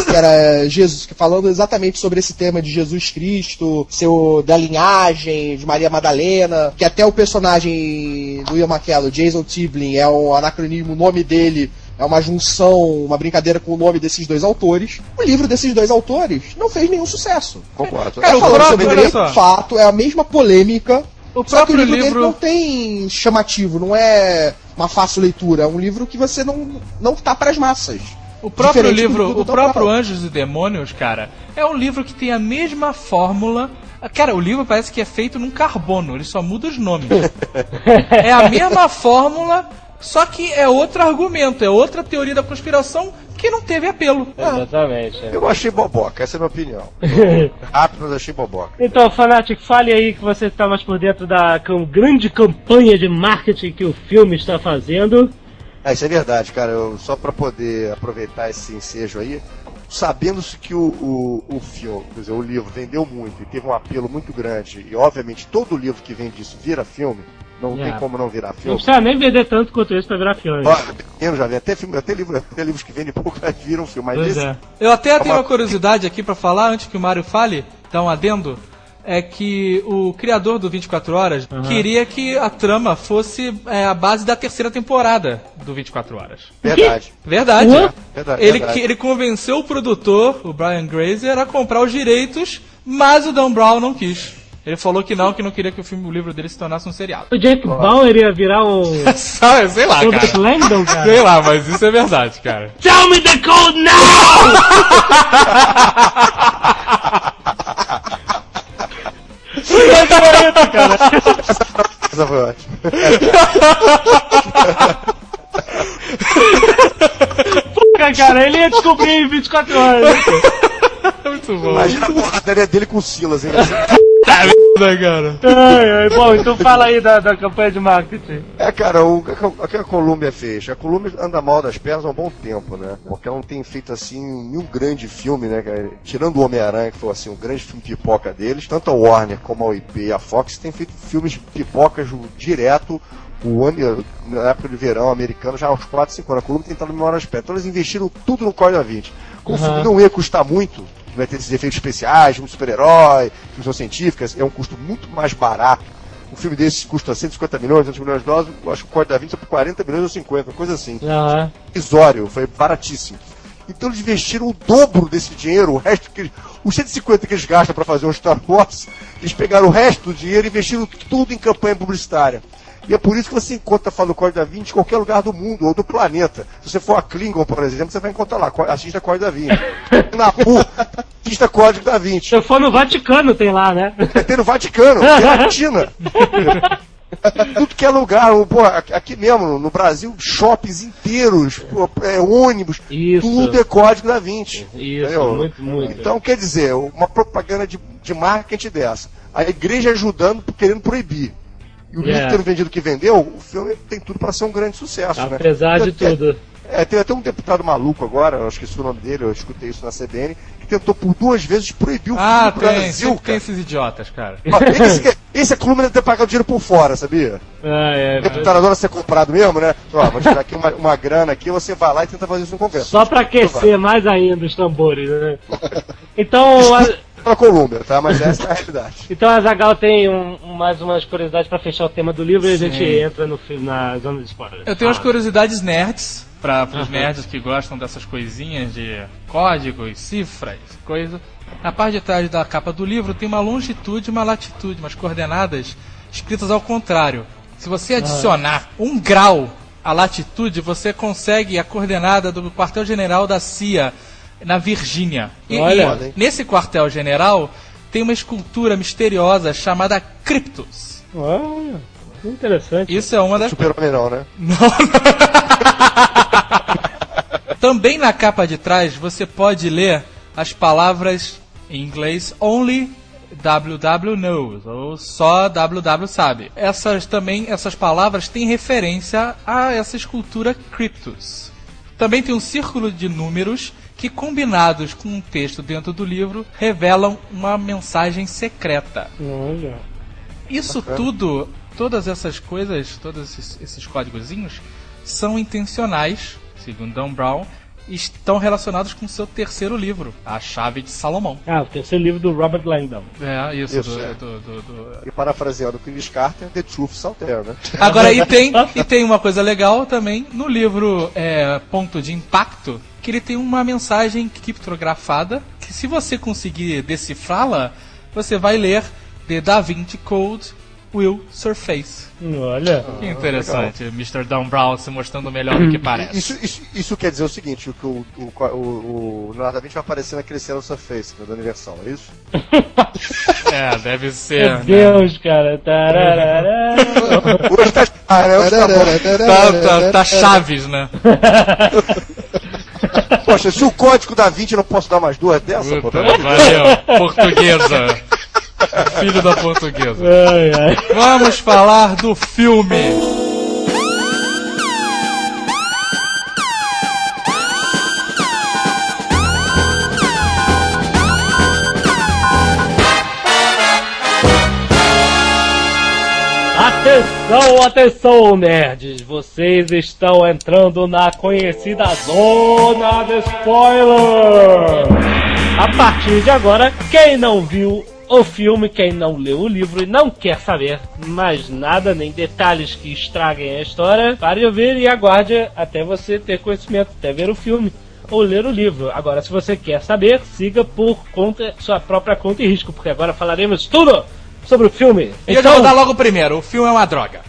que era Jesus, falando exatamente sobre esse tema de Jesus Cristo, seu da linhagem de Maria Madalena, que até o personagem do Ian McKellen, Jason Tiblin, é um anacronismo, o nome dele é uma junção, uma brincadeira com o nome desses dois autores. O livro desses dois autores não fez nenhum sucesso. Concordo. Cara, Tá o falando próprio- sobre o mesmo fato, é a mesma polêmica. O Só que o próprio livro, dele livro. não tem chamativo, não é uma fácil leitura. É um livro que você não, não tá para as massas. O próprio Diferente do livro, o próprio Natal. Anjos e Demônios, cara, é um livro que tem a mesma fórmula. Cara, o livro parece que é feito num carbono, ele só muda os nomes. é a mesma fórmula, só que é outro argumento, é outra teoria da conspiração que não teve apelo. Exatamente. é. Eu achei boboca, essa é a minha opinião. Rápido, mas achei boboca. Então, Fanatic, fale aí que você está mais por dentro da grande campanha de marketing que o filme está fazendo. Ah, isso é verdade, cara. Eu, só pra poder aproveitar esse ensejo aí, sabendo-se que o, o, o filme, quer dizer, o livro vendeu muito e teve um apelo muito grande, e obviamente todo livro que vem disso vira filme, não É. tem como não virar Não filme. precisa nem vender tanto quanto isso pra virar filme. Ó, pequeno já vem, até, filme, até, livro, até livros que vendem pouco já viram filme, mas Pois esse é. Eu até tenho uma- uma curiosidade aqui pra falar, antes que o Mário fale, dar um adendo. É que o criador do 24 Horas queria que a trama fosse é, a base da terceira temporada do 24 Horas. verdade. Verdade. Hã? Verdade, Ele, verdade. que- ele convenceu o produtor, o Brian Grazer, a comprar os direitos, mas o Dan Brown não quis. Ele falou que não, que não queria que o filme, o livro dele se tornasse um seriado. O Jack Bauer ia virar. Sabe, sei lá, Robert cara. Langdon, cara. Sei lá, mas isso é verdade, cara. Tell me the code now! Essa foi ótima. Puta, cara, ele ia descobrir em 24 horas. Muito bom. Imagina a porradaria dele com o Silas, hein? Merda, cara. Ai, ai, bom, então fala aí da, da campanha de marketing. É, cara, o, o que a Columbia fez? A Columbia anda mal das pernas há um bom tempo, né? Porque ela não tem feito, assim, nenhum grande filme, né? cara? Tirando o Homem-Aranha, que foi, assim, um grande filme pipoca deles, tanto a Warner como a IP e a Fox têm feito filmes pipocas direto o ano, na época de verão americano, já uns 4, 5 anos. A Columbia tem estado melhor as pernas. Então eles investiram tudo no Código da 20. Como o filme não ia custar muito, vai ter esses efeitos especiais, de super-herói, ficção científicas, é um custo muito mais barato. Um filme desses custa 150 milhões, 200 milhões de dólares, eu acho que o Código da 20 é por 40 milhões ou 50, coisa assim. Irrisório, foi baratíssimo. Então eles investiram o dobro desse dinheiro, o resto que eles, os 150 que eles gastam para fazer um Star Wars, eles pegaram o resto do dinheiro e investiram tudo em campanha publicitária. E é por isso que você encontra falando Código da 20 em qualquer lugar do mundo ou do planeta. Se você for a Klingon, por exemplo, você vai encontrar lá, assista Código da 20. Na rua, assista Código da 20. Se eu for no Vaticano, tem lá, né? Ter no Vaticano, tem na China. Tudo que é lugar, pô, aqui mesmo, no Brasil, shoppings inteiros, pô, é, ônibus, Isso. tudo é código da 20. Isso, entendeu? muito, muito. Então, quer dizer, uma propaganda de, de marketing dessa. A igreja ajudando, querendo proibir. E o Yeah. livro tendo vendido o que vendeu, o filme tem tudo para ser um grande sucesso. né? Apesar de É, tudo. é, tem até um deputado maluco agora, eu esqueci o nome dele, eu escutei isso na CBN, que tentou por duas vezes proibir o Ah, filme tem, Brasil, sempre tem esses idiotas, cara. Ó, Esse, esse é clube deve ter pagado dinheiro por fora, sabia? Ah, é. Deputado adora ser comprado mesmo, né? Ó, vou tirar aqui uma, uma grana aqui, você vai lá e tenta fazer isso no Congresso. Só pra aquecer mais ainda os tambores, né? Então, a, Pela Colômbia, tá? Mas essa é a realidade. então a Zagal tem um- mais umas curiosidades pra fechar o tema do livro e a gente entra no, na zona de spoilers. Eu tenho umas Ah. curiosidades nerds, para os nerds que gostam dessas coisinhas de códigos, cifras, coisa. Na parte de trás da capa do livro tem uma longitude e uma latitude, umas coordenadas escritas ao contrário. Se você adicionar um grau à latitude, você consegue a coordenada do quartel-general da CIA na Virgínia. E, Olha. e nesse quartel-general tem uma escultura misteriosa chamada Cryptus. Olha, que interessante. Isso é uma das. Super-Homem não, né? Também na capa de trás você pode ler as palavras em inglês Only WW knows, ou só WW sabe. Essas também, essas palavras têm referência a essa escultura Cryptus. Também tem um círculo de números que, combinados com um texto dentro do livro, revelam uma mensagem secreta. Olha. Isso tudo, todas essas coisas, todos esses, esses códigozinhos, são intencionais, segundo Dan Brown, estão relacionados com o seu terceiro livro, A Chave de Salomão. Ah, o terceiro livro do Robert Langdon. É, isso, Isso, do- é. do- do- do, E parafraseando Chris Carter, The Truth there, né? Agora, e tem, e tem uma coisa legal também no livro é, Ponto de Impacto, que ele tem uma mensagem criptografada, que se você conseguir decifrá-la, você vai ler The Da Vinci Code Will Surface. Olha. Que interessante, Mr. Dan Brown se mostrando melhor do que parece. Isso, isso, isso quer dizer o seguinte, que o, o, o, o Leonardo da Vinci vai aparecer naquele céu Surface, né, da Universal, é isso? É, deve ser. Meu né? Deus, cara. Tararara. Hoje tá... Ah? Hoje tá. Tá, tá, tá Chaves, né? Poxa, se o código da Vinci eu não posso dar mais duas dessa, pô, Puta, amor de valeu. Portuguesa. Filho da portuguesa. Ai, ai. Vamos falar do filme. Atenção, atenção, nerds! Vocês estão entrando na conhecida zona de spoiler! A partir de agora, quem não viu o filme, quem não leu o livro e não quer saber mais nada, nem detalhes que estraguem a história, pare de ouvir e aguarde até você ter conhecimento, até ver o filme ou ler o livro. Agora, se você quer saber, siga por conta, sua própria conta e risco, porque agora falaremos tudo sobre o filme. E eu já vou dar logo o primeiro. O filme é uma droga.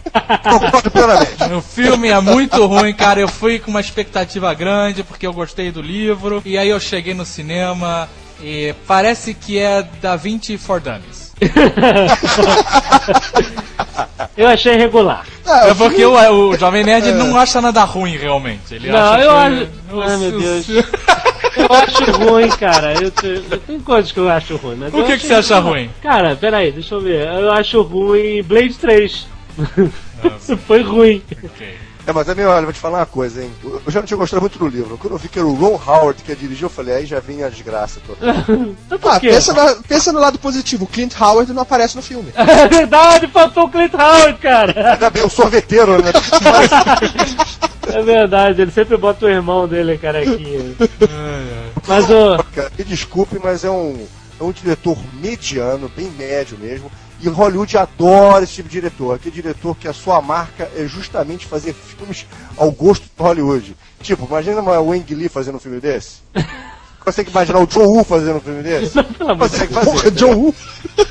O filme é muito ruim, cara. Eu fui com uma expectativa grande porque eu gostei do livro. E aí eu cheguei no cinema e parece que é Da Vinci for Dummies. Eu achei regular. É porque o, o Jovem Nerd ele não acha nada ruim realmente. Ele Não, acha eu que- acho- Ai, meu Deus. Eu acho ruim, cara. Eu, te- eu- tem coisas que eu acho ruim, mas O eu que, que você acha ruim? Cara, peraí, deixa eu ver. Eu acho ruim Blade 3. Isso foi ruim. É, mas também, olha, vou te falar uma coisa, hein? Eu já não tinha gostado muito do livro. Quando eu vi que era o Ron Howard que ia dirigir, eu falei, aí já vinha a desgraça toda. Então por Ah, quê? pensa, na- pensa no lado positivo. Clint Howard não aparece no filme. É verdade, faltou o Clint Howard, cara. Ainda bem, eu sorveteiro, né? É verdade, ele sempre bota o irmão dele carequinha. Mas o. Me desculpe, mas é um, é um diretor mediano, bem médio mesmo. E Hollywood adora esse tipo de diretor. Aquele diretor que a sua marca é justamente fazer filmes ao gosto do Hollywood. Tipo, imagina uma Wang Lee fazendo um filme desse. Consegue imaginar o John Woo fazendo um filme desse? Pelo amor de Consegue Porra, fazer. John Woo.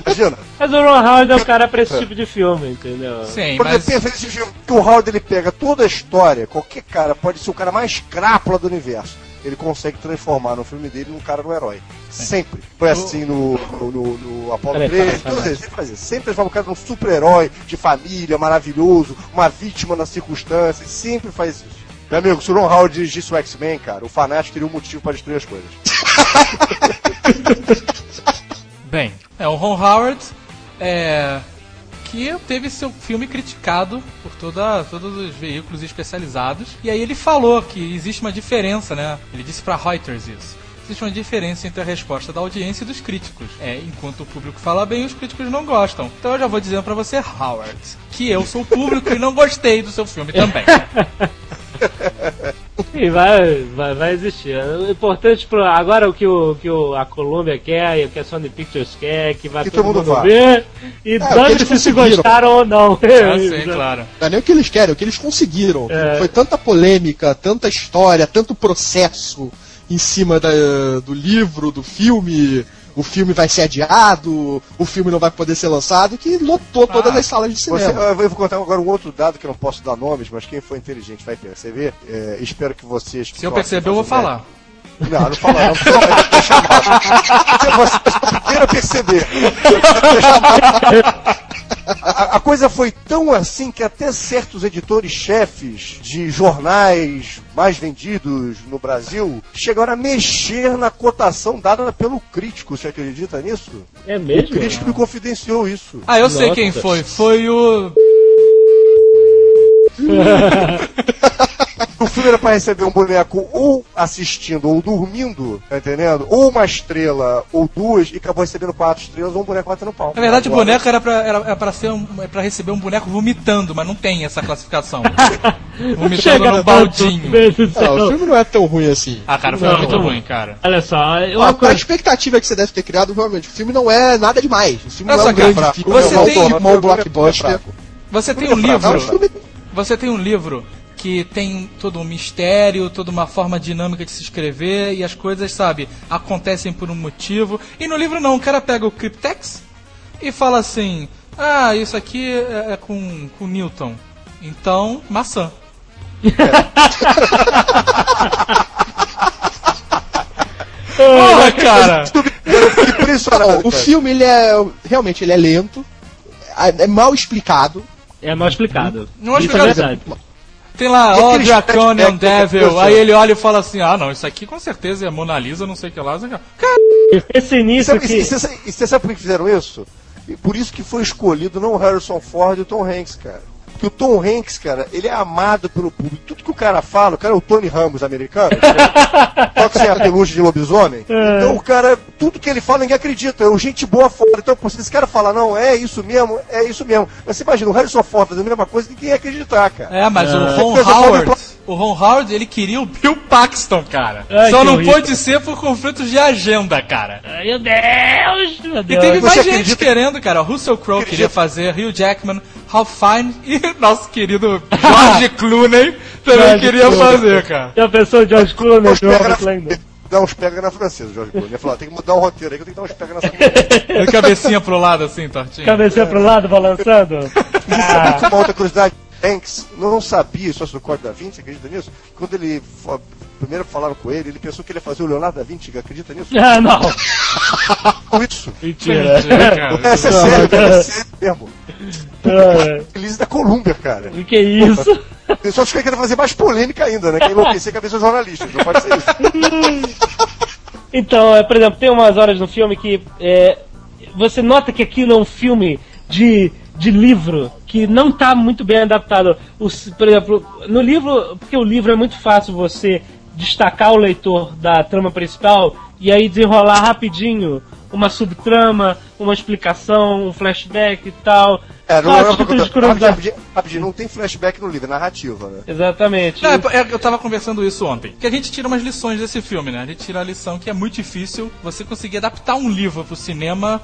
Imagina. Mas o Ron Howard é o cara pra esse tipo de filme, entendeu? Sim, Porque mas. pensa nesse filme que o Howard ele pega toda a história, qualquer cara, pode ser o cara mais crápula do universo. Ele consegue transformar no filme dele num cara no herói. Sempre. Foi assim no, no, no, no Peraí, 13, fala, fala. todos eles sempre fazia. Sempre transforma o cara num super-herói, de família, maravilhoso, uma vítima nas circunstâncias. Sempre faz isso. Meu amigo, se o Ron Howard dirigisse o X-Men, cara, o fanático teria um motivo para destruir as coisas. Bem, é o Ron Howard é, que teve seu filme criticado por toda, todos os veículos especializados. E aí ele falou que existe uma diferença, né? Ele disse pra Reuters isso. Existe uma diferença entre a resposta da audiência e dos críticos. É, enquanto o público fala bem, os críticos não gostam. Então eu já vou dizendo pra você, Howard, que eu sou o público e não gostei do seu filme também. Sim, vai, vai, vai existir. O importante pro, agora o que, o que o, a Columbia quer e o que a Sony Pictures quer, que vai Que todo todo mundo mundo ver e É, dane-se se gostaram ou não. Ah, sim, claro. Não é nem o que eles querem, é o que eles conseguiram. É. Foi tanta polêmica, tanta história, tanto processo em cima da- do livro, do filme. O filme vai ser adiado, o filme não vai poder ser lançado, que lotou todas Ah, as salas de Você, cinema. eu vou contar agora um outro dado que eu não posso dar nomes, mas quem for inteligente vai perceber. É, espero que vocês. que Se eu perceber, eu vou falar. Não, não fala não, porque chamado. Você é o primeiro a perceber. A, a coisa foi tão assim que até certos editores-chefes de jornais mais vendidos no Brasil chegaram a mexer na cotação dada pelo crítico. Você acredita nisso? É O mesmo? crítico me confidenciou isso. Ah, eu sei Nossa. quem foi. Foi o. O filme era pra receber um boneco ou assistindo ou dormindo, tá entendendo? Ou uma estrela ou duas e acabou recebendo quatro estrelas ou um boneco batendo pau. Na verdade, o boneco era pra, era, era pra, ser um, é pra receber um boneco vomitando, mas não tem essa classificação. vomitando Chega num baldinho. Meu Deus do Não, o filme não é tão ruim assim. Ah, cara, foi Não. muito ruim, cara. Olha só, eu A, uma a coisa. expectativa que você deve ter criado, realmente, o filme não é nada demais. O filme Olha não é um grande cara, filme, você é um tem- um blockbuster. Você tem um É livro. filme Você tem um livro que tem todo um mistério, toda uma forma dinâmica de se escrever e as coisas, sabe, acontecem por um motivo. E no livro não, o cara pega o Cryptex e fala assim: Ah, isso aqui é, é com, com Newton. Então, maçã. Porra, cara! Impressionado. O filme, ele é. Realmente, ele é lento. É é mal explicado. É mal explicado. Não é Isso explicado. é verdade. Tem lá, ó, aquele Draconian Devil. Aí ele olha e fala assim: Ah, não, isso aqui com certeza é Mona Lisa, não sei o que lá. Cara, Esse E início sabe- que. e você e você sabe por que fizeram isso? E por isso que foi escolhido não o Harrison Ford e o Tom Hanks, cara. Porque o Tom Hanks, cara, ele é amado pelo público. Tudo que o cara fala, o cara é o Tony Ramos americano, só que sem a pelugem de lobisomem. Então o cara, tudo que ele fala, ninguém acredita. É o gente boa fora. Então, pô, se esse cara fala, não, é isso mesmo, é isso mesmo. Mas você imagina, o Harrison Ford fazendo a mesma coisa, ninguém ia acreditar, cara. É, mas o Ron Howard, pode- o Ron Howard, ele queria o Bill Paxton, cara. Ai, Só que não horrível. pôde ser por conflitos de agenda, cara. Ai, Meu Deus! Meu E Deus. teve mais Você gente acredita- querendo, cara. O Russell Crowe queria fazer, Hugh Jackman, Ralph Fiennes e nosso querido George Clooney também George queria Clooney. fazer, cara. Já pensou George Clooney Langdon? Dá uns pega na francesa, Jorge Clooney. Ia falar, tem que mudar o roteiro aí que eu tenho que dar uns pega nessa. De cabecinha pro lado, assim, tortinho. Cabecinha pro lado, balançando? Ah, Uma outra curiosidade, Hanks não sabia isso do Código da Vinci, você acredita nisso? Quando ele primeiro falaram com ele, ele pensou que ele ia fazer o Leonardo da Vinci, acredita nisso? ah, não. Com isso. Mentira. Mentira, cara. Essa é sério, é sério mesmo. Ah, Feliz da Colômbia, cara. O que é isso? Eu só acho que ele quer fazer mais polêmica ainda, né? Que é enlouquecer a cabeça dos jornalistas, não pode ser isso. Então, é, por exemplo, tem umas horas no filme que é, você nota que aquilo é um filme de, de livro que não está muito bem adaptado. Os- por exemplo, no livro, porque o livro é muito fácil você destacar o leitor da trama principal e aí desenrolar rapidinho uma subtrama, uma explicação, um flashback e tal. É, não, não, rapidinho, não tem flashback no livro, é narrativa, né? Exatamente. Não, é- é- eu tava conversando isso ontem. Que a gente tira umas lições desse filme, né? A gente tira a lição que é muito difícil você conseguir adaptar um livro pro cinema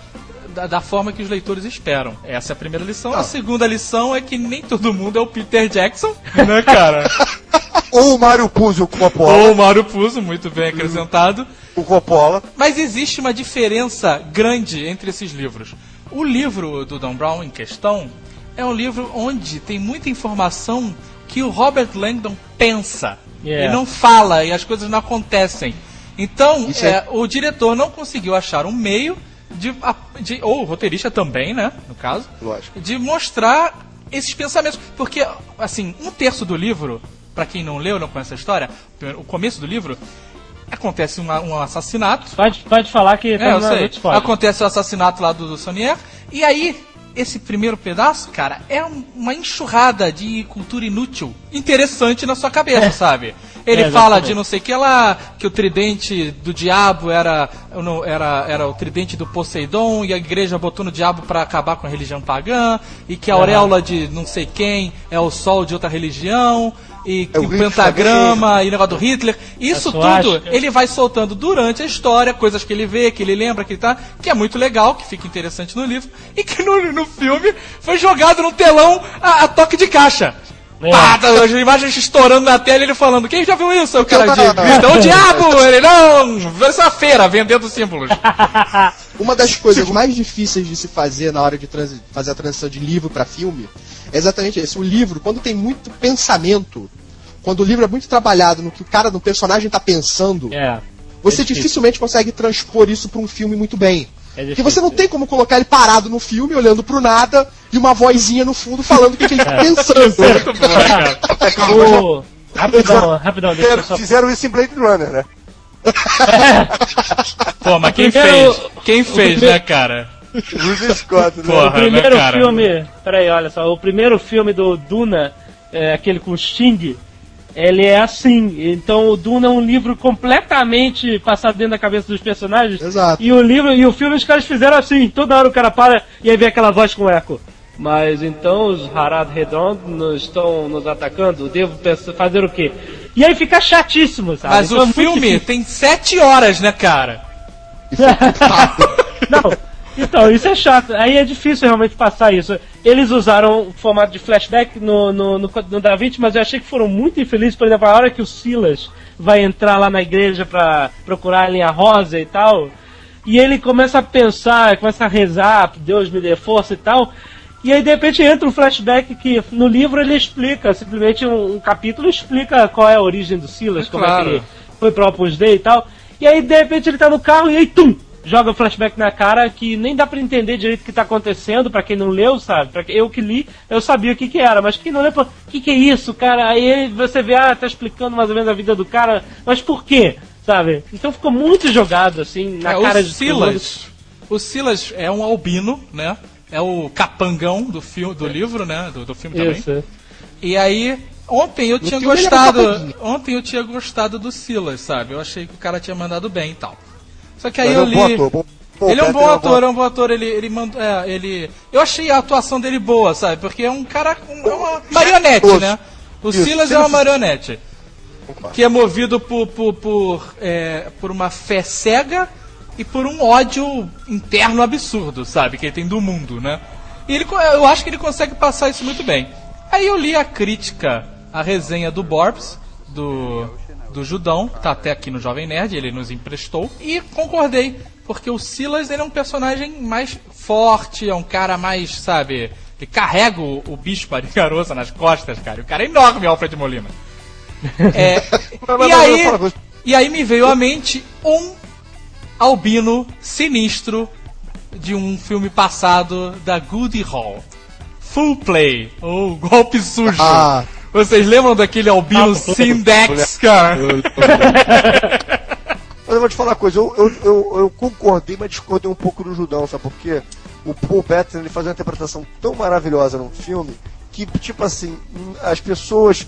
da, da forma que os leitores esperam. Essa é a primeira lição. A segunda lição é que nem todo mundo é o Peter Jackson, né, cara? Ou o Mário Puzo com o Ou Coppola, o Mauro Puzo, muito bem acrescentado. o Coppola. Mas existe uma diferença grande entre esses livros. O livro do Dan Brown em questão é um livro onde tem muita informação que o Robert Langdon pensa. Yeah. Ele não fala e as coisas não acontecem. Então, é, é- o diretor não conseguiu achar um meio de, de- ou o roteirista também, né, no caso, Lógico. de mostrar esses pensamentos, porque assim, um terço do livro, pra quem não leu, não conhece a história, o começo do livro acontece uma- um assassinato Pode, pode falar que é, tá eu sei. Acontece o assassinato lá do, do Sonier. E aí, esse primeiro pedaço, cara, é um- uma enxurrada de cultura inútil, interessante na sua cabeça, sabe? Ele É, fala de não sei o que lá, que o tridente do diabo era, não, era, era o tridente do Poseidon e a igreja botou no diabo pra acabar com a religião pagã, e que a auréola de não sei quem é o sol de outra religião, e É o o Hitler pentagrama e o negócio do Hitler. Isso tudo suástica. ele vai soltando durante a história, coisas que ele vê, que ele lembra, que tá, que é muito legal, que fica interessante no livro, e que no, no filme foi jogado no telão a, a toque de caixa. É. Pá, as imagens estourando na tela e ele falando, quem já viu isso? O cara grita, o diabo! Ele, não, essa feira, vendendo símbolos. Uma das coisas mais difíceis de se fazer na hora de fazer a transição de livro para filme é exatamente isso. O livro, quando tem muito pensamento, quando o livro é muito trabalhado no que o cara, no personagem tá pensando, É. você difícil. dificilmente consegue transpor isso pra um filme muito bem. É Porque você não tem como colocar ele parado no filme, olhando pro nada, e uma vozinha no fundo falando o que, que ele tá pensando. O- Rapidão, rapidão, deixa eu Fizeram, só. fizeram isso em Blade Runner, né? Pô, mas quem Primeiro- fez? Quem fez, primeiro- né, cara? Ridley Scott, né? Porra. O primeiro né, cara? filme. Peraí, olha só. O primeiro filme do Duna, é, aquele com o Sting, ele é assim. Então o Duna é um livro completamente passado dentro da cabeça dos personagens. Exato. E o livro e o filme os caras fizeram assim. Toda hora o cara para e aí vem aquela voz com eco. Mas então os Harad Redondo nos estão nos atacando. Devo pensar, fazer o quê? E aí fica chatíssimo, sabe? Mas Então é o muito filme difícil. tem sete horas, né, cara? Não, então, isso é chato. Aí é difícil realmente passar isso. Eles usaram o formato de flashback no, no, no, no Da Vinci, mas eu achei que foram muito infelizes. Por exemplo, a hora que o Silas vai entrar lá na igreja pra procurar a linha rosa e tal, e ele começa a pensar, começa a rezar, Deus me dê força e tal. E aí de repente entra um flashback que no livro ele explica, simplesmente um, um capítulo explica qual é a origem do Silas, É como é claro. que ele foi pro Opus Dei e tal. E aí de repente ele tá no carro e aí tum! Joga flashback na cara que nem dá pra entender direito o que tá acontecendo, pra quem não leu, sabe? Pra eu que li, eu sabia o que que era, mas quem não leu, o que que é isso, cara? Aí você vê, ah, tá explicando mais ou menos a vida do cara, mas por quê? Sabe? Então ficou muito jogado, assim, na É, cara de Silas. O Silas é um albino, né? É o capangão do filme, do livro, né? Do, do filme também. Isso. E aí, ontem eu tinha gostado. Ontem eu tinha gostado do Silas, sabe? Eu achei que o cara tinha mandado bem e tal. Só que aí Mas eu é um li. bom ator. Bom, Paul ele é um bom ator, é um bom ator, ele, ele mandou. É, ele. Eu achei a atuação dele boa, sabe? Porque é um cara. um- é uma marionete, né? O Silas se é uma ele- marionete. Que é movido por, por, por, é, por uma fé cega e por um ódio interno absurdo, sabe? Que ele tem do mundo, né? E ele, eu acho que ele consegue passar isso muito bem. Aí eu li a crítica, a resenha do Borbs, do, do Judão, tá até aqui no Jovem Nerd, ele nos emprestou, e concordei, porque o Silas ele é um personagem mais forte, é um cara mais, sabe, ele carrega o, o bispo de garoça nas costas, cara. O cara é enorme, Alfred Molina. É, e, aí, e aí me veio à mente um albino sinistro de um filme passado da Goody Hall. Full Play, ou Golpe Sujo. Ah. Vocês lembram daquele albino Ah, Sindex, cara? Mas eu vou te falar uma coisa, eu, eu, eu, eu concordei, mas discordei um pouco do Judão, sabe por quê? O Paul Bettany ele faz uma interpretação tão maravilhosa num filme que, tipo assim, as pessoas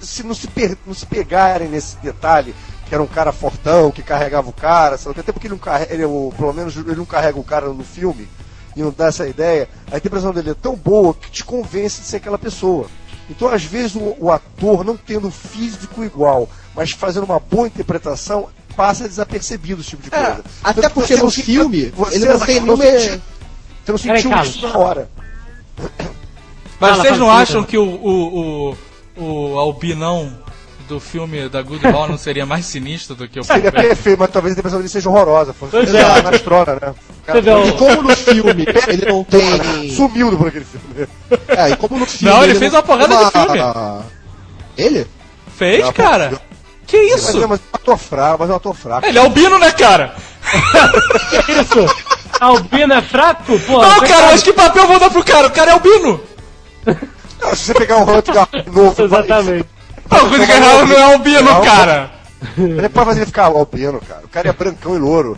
se não, se per- não se pegarem nesse detalhe, que era um cara fortão, que carregava o cara, sabe? até porque ele não carrega, ele, o- pelo menos ele não carrega o cara no filme, e não dá essa ideia, a interpretação dele é tão boa que te convence de ser aquela pessoa. Então, às vezes, o, o ator, não tendo físico igual, mas fazendo uma boa interpretação, passa desapercebido esse tipo de É, coisa. até Tanto que porque no filme, você ele não tem não nenhuma- sentiu- Você não sentiu isso na hora. Mas Fala, vocês não fala, acham fala. que o, o, o, o albinão do filme da Good não seria mais sinistro do que o Seria perfeito, mas talvez a interpretação dele seja horrorosa. Fosse Pois é. é. na estrona, né? O- E como no filme ele não tem. Sumiu por aquele filme. É, e como no filme. Não, ele fez uma porrada de filme. Ele? Fez, Não, cara? pô, Que isso? é, mas é um ator fraco, mas é um ator fraco. Ele é albino, né, cara? Isso! Albino é fraco? Pô, Não, cara, mas que papel eu vou dar pro cara? O cara é albino. Não, se você pegar um Hunter novo, Exatamente. Não, o Hauer não é albino, Não. cara. Ele pode fazer ele ficar albino, cara. O cara é brancão e louro.